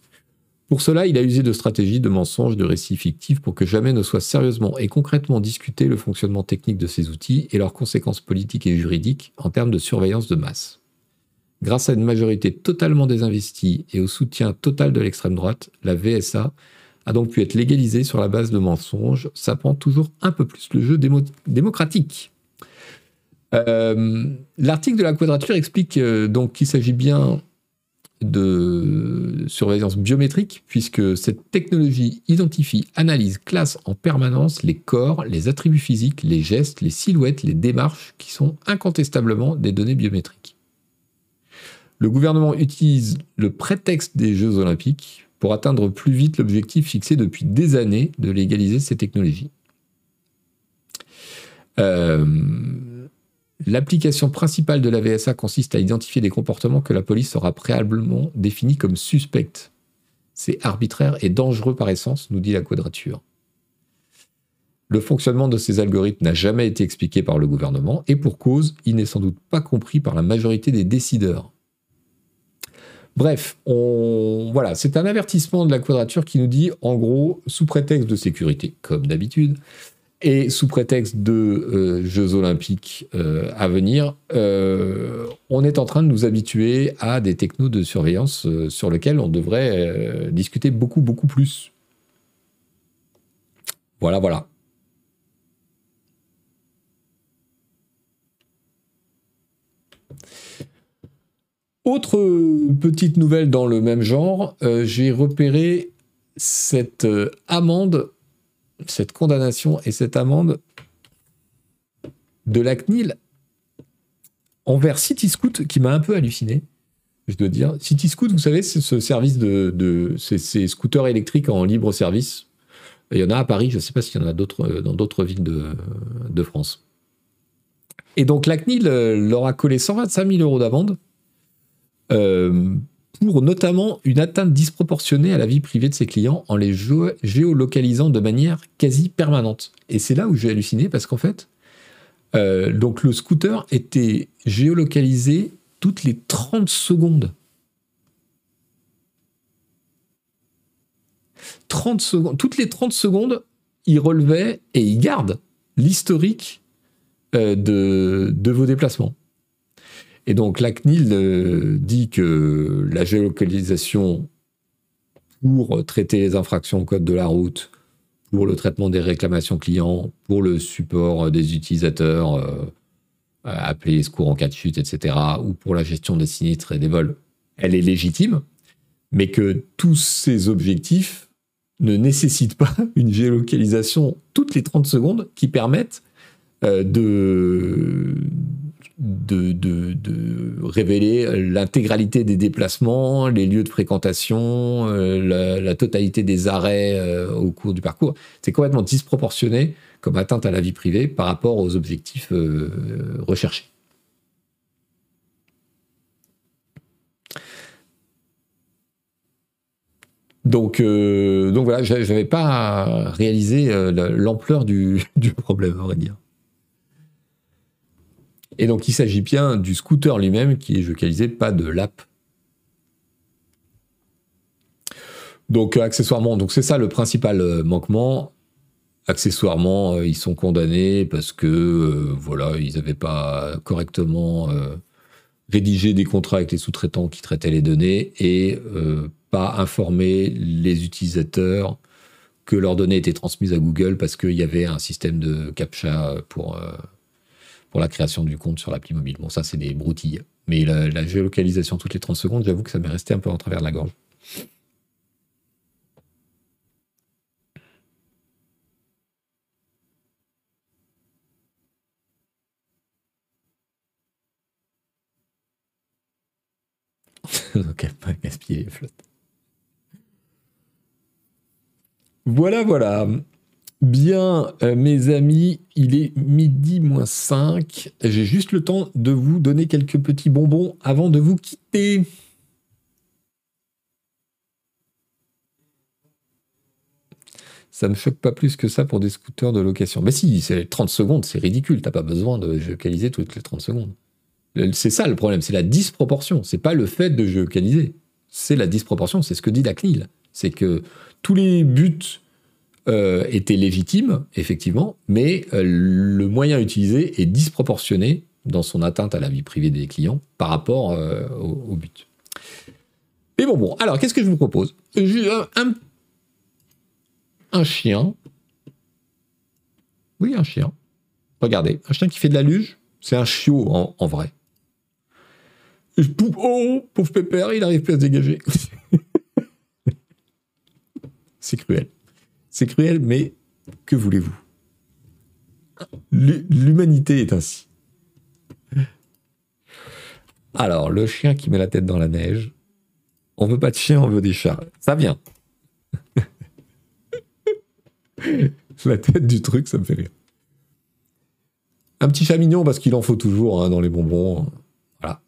[SPEAKER 1] Pour cela, il a usé de stratégies, de mensonges, de récits fictifs pour que jamais ne soit sérieusement et concrètement discuté le fonctionnement technique de ces outils et leurs conséquences politiques et juridiques en termes de surveillance de masse. Grâce à une majorité totalement désinvestie et au soutien total de l'extrême droite, la VSA a donc pu être légalisée sur la base de mensonges, sapant toujours un peu plus le jeu démocratique. Euh, l'article de la Quadrature explique euh, donc qu'il s'agit bien de surveillance biométrique, puisque cette technologie identifie, analyse, classe en permanence les corps, les attributs physiques, les gestes, les silhouettes, les démarches, qui sont incontestablement des données biométriques. Le gouvernement utilise le prétexte des Jeux olympiques pour atteindre plus vite l'objectif fixé depuis des années de légaliser ces technologies. Euh, L'application principale de la VSA consiste à identifier des comportements que la police aura préalablement définis comme suspects. C'est arbitraire et dangereux par essence, nous dit la quadrature. Le fonctionnement de ces algorithmes n'a jamais été expliqué par le gouvernement, et pour cause, il n'est sans doute pas compris par la majorité des décideurs. Bref, voilà, c'est un avertissement de la quadrature qui nous dit, en gros, sous prétexte de sécurité, comme d'habitude, et sous prétexte de euh, Jeux olympiques euh, à venir, euh, on est en train de nous habituer à des technos de surveillance sur lesquels on devrait discuter beaucoup, beaucoup plus. Voilà, voilà. Autre petite nouvelle dans le même genre, j'ai repéré cette amende cette condamnation et cette amende de la CNIL envers CityScoot qui m'a un peu halluciné, je dois dire. Vous savez, c'est ce service de, ces, scooters électriques en libre service. Il y en a à Paris, je ne sais pas s'il y en a d'autres euh, dans d'autres villes de, France. Et donc la CNIL euh, leur a collé 125 000 euros d'amende euh, pour notamment une atteinte disproportionnée à la vie privée de ses clients en les géolocalisant de manière quasi permanente. Et c'est là où j'ai halluciné parce qu'en fait, euh, donc le scooter était géolocalisé toutes les 30 secondes. 30 secondes. Toutes les 30 secondes, il relevait et il garde l'historique euh, de, de vos déplacements. Et donc la CNIL euh, dit que la géolocalisation pour traiter les infractions au code de la route, pour le traitement des réclamations clients, pour le support des utilisateurs euh, appelés secours en cas de chute, etc., ou pour la gestion des sinistres et des vols, elle est légitime, mais que tous ces objectifs ne nécessitent pas une géolocalisation toutes les 30 secondes qui permettent euh, de de, révéler l'intégralité des déplacements, les lieux de fréquentation, euh, la, totalité des arrêts euh, au cours du parcours. C'est complètement disproportionné comme atteinte à la vie privée par rapport aux objectifs euh, recherchés. Donc, voilà, je n'avais pas réalisé l'ampleur du, du, problème, on va dire. Et donc, il s'agit bien du scooter lui-même qui est localisé, pas de l'app. Donc, accessoirement, donc c'est ça le principal euh, manquement. Accessoirement, ils sont condamnés parce que voilà, ils n'avaient pas correctement rédigé des contrats avec les sous-traitants qui traitaient les données et pas informer les utilisateurs que leurs données étaient transmises à Google parce qu'il y avait un système de captcha pour, euh, pour la création du compte sur l'appli mobile. Bon, ça, c'est des broutilles. Mais la, géolocalisation toutes les 30 secondes, j'avoue que ça m'est resté un peu en travers de la gorge. ok, pas gaspiller les flottes. Voilà, voilà. Bien, euh, mes amis, il est midi moins 5. J'ai juste le temps de vous donner quelques petits bonbons avant de vous quitter. Ça me choque pas plus que ça pour des scooters de location. Mais si, c'est 30 secondes, c'est ridicule. T'as pas besoin de géocaliser toutes les 30 secondes. C'est ça le problème, c'est la disproportion. C'est pas le fait de géocaliser. C'est la disproportion, c'est ce que dit la CNIL. C'est que tous les buts euh, étaient légitimes, effectivement, mais euh, le moyen utilisé est disproportionné dans son atteinte à la vie privée des clients par rapport euh, au, but. Mais bon, bon, alors qu'est-ce que je vous propose? Un, chien. Oui, un chien. Regardez, un chien qui fait de la luge, c'est un chiot en vrai. oh, pauvre pépère, il n'arrive plus à se dégager. C'est cruel. C'est cruel, mais que voulez-vous? L'humanité est ainsi. Alors, le chien qui met la tête dans la neige. On veut pas de chien, on veut des chats. Ça vient. la tête du truc, ça me fait rire. Un petit chat mignon parce qu'il en faut toujours hein, dans les bonbons. Voilà.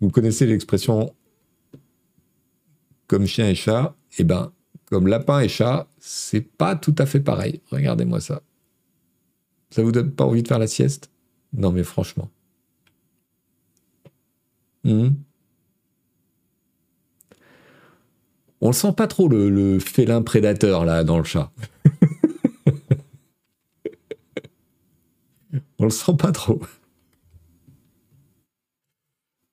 [SPEAKER 1] Vous connaissez l'expression comme chien et chat. Eh ben, comme lapin et chat, c'est pas tout à fait pareil. Regardez-moi ça. Ça vous donne pas envie de faire la sieste? Non, mais franchement. Hmm. On le sent pas trop le, félin prédateur là dans le chat. On le sent pas trop.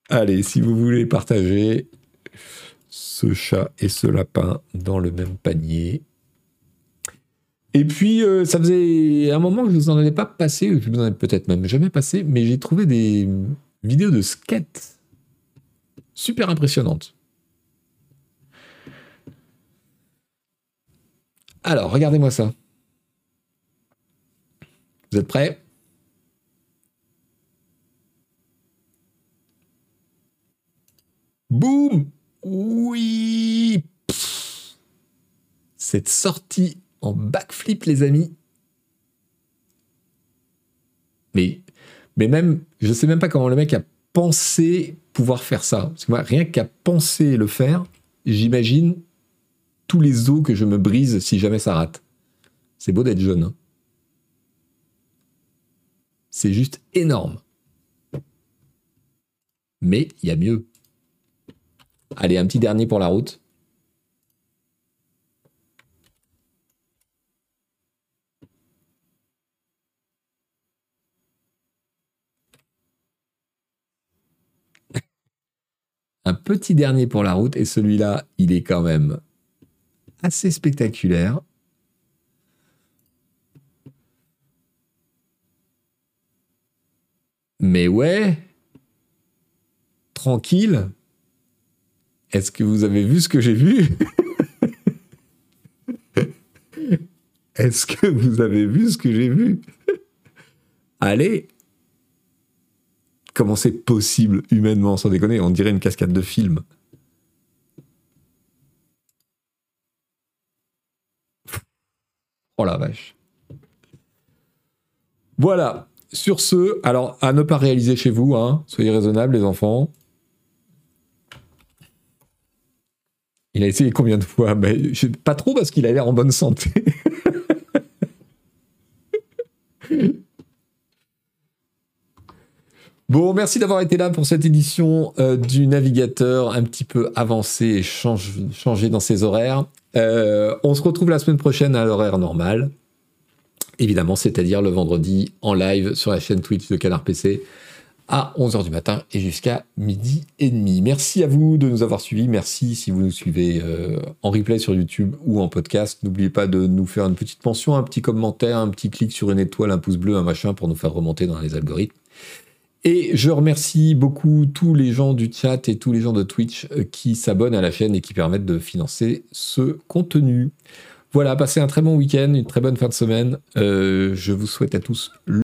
[SPEAKER 1] Allez, si vous voulez partager, ce chat et ce lapin dans le même panier. Et puis, euh, ça faisait un moment que je vous en avais pas passé, je vous en ai peut-être même jamais passé, mais j'ai trouvé des vidéos de skate super impressionnantes. Alors, regardez-moi ça. Vous êtes prêts? Boum oui Cette sortie en backflip, les amis. Mais, mais même, je sais même pas comment le mec a pensé pouvoir faire ça. Parce que moi, rien qu'à penser le faire, j'imagine tous les os que je me brise si jamais ça rate. C'est beau d'être jeune. Hein. C'est juste énorme. Mais il y a mieux. Allez, un petit dernier pour la route. un petit dernier pour la route et celui-là, il est quand même assez spectaculaire. Mais ouais, tranquille. Est-ce que vous avez vu ce que j'ai vu? Est-ce que vous avez vu ce que j'ai vu? Allez Comment c'est possible humainement, sans déconner? On dirait une cascade de film. Oh la vache. Voilà. Sur ce, alors à ne pas réaliser chez vous, hein, soyez raisonnables les enfants. Il a essayé combien de fois Mais Pas trop parce qu'il a l'air en bonne santé. Bon, merci d'avoir été là pour cette édition euh, du navigateur un petit peu avancé et changé dans ses horaires. Euh, on se retrouve la semaine prochaine à l'horaire normal, évidemment, c'est-à-dire le vendredi en live sur la chaîne Twitch de Canard PC à 11h du matin et jusqu'à midi et demi. Merci à vous de nous avoir suivis. Merci si vous nous suivez euh, en replay sur YouTube ou en podcast. N'oubliez pas de nous faire une petite mention, un petit commentaire, un petit clic sur une étoile, un pouce bleu, un machin pour nous faire remonter dans les algorithmes. Et je remercie beaucoup tous les gens du chat et tous les gens de Twitch euh, qui s'abonnent à la chaîne et qui permettent de financer ce contenu. Voilà, passez un très bon week-end, une très bonne fin de semaine. Euh, je vous souhaite à tous le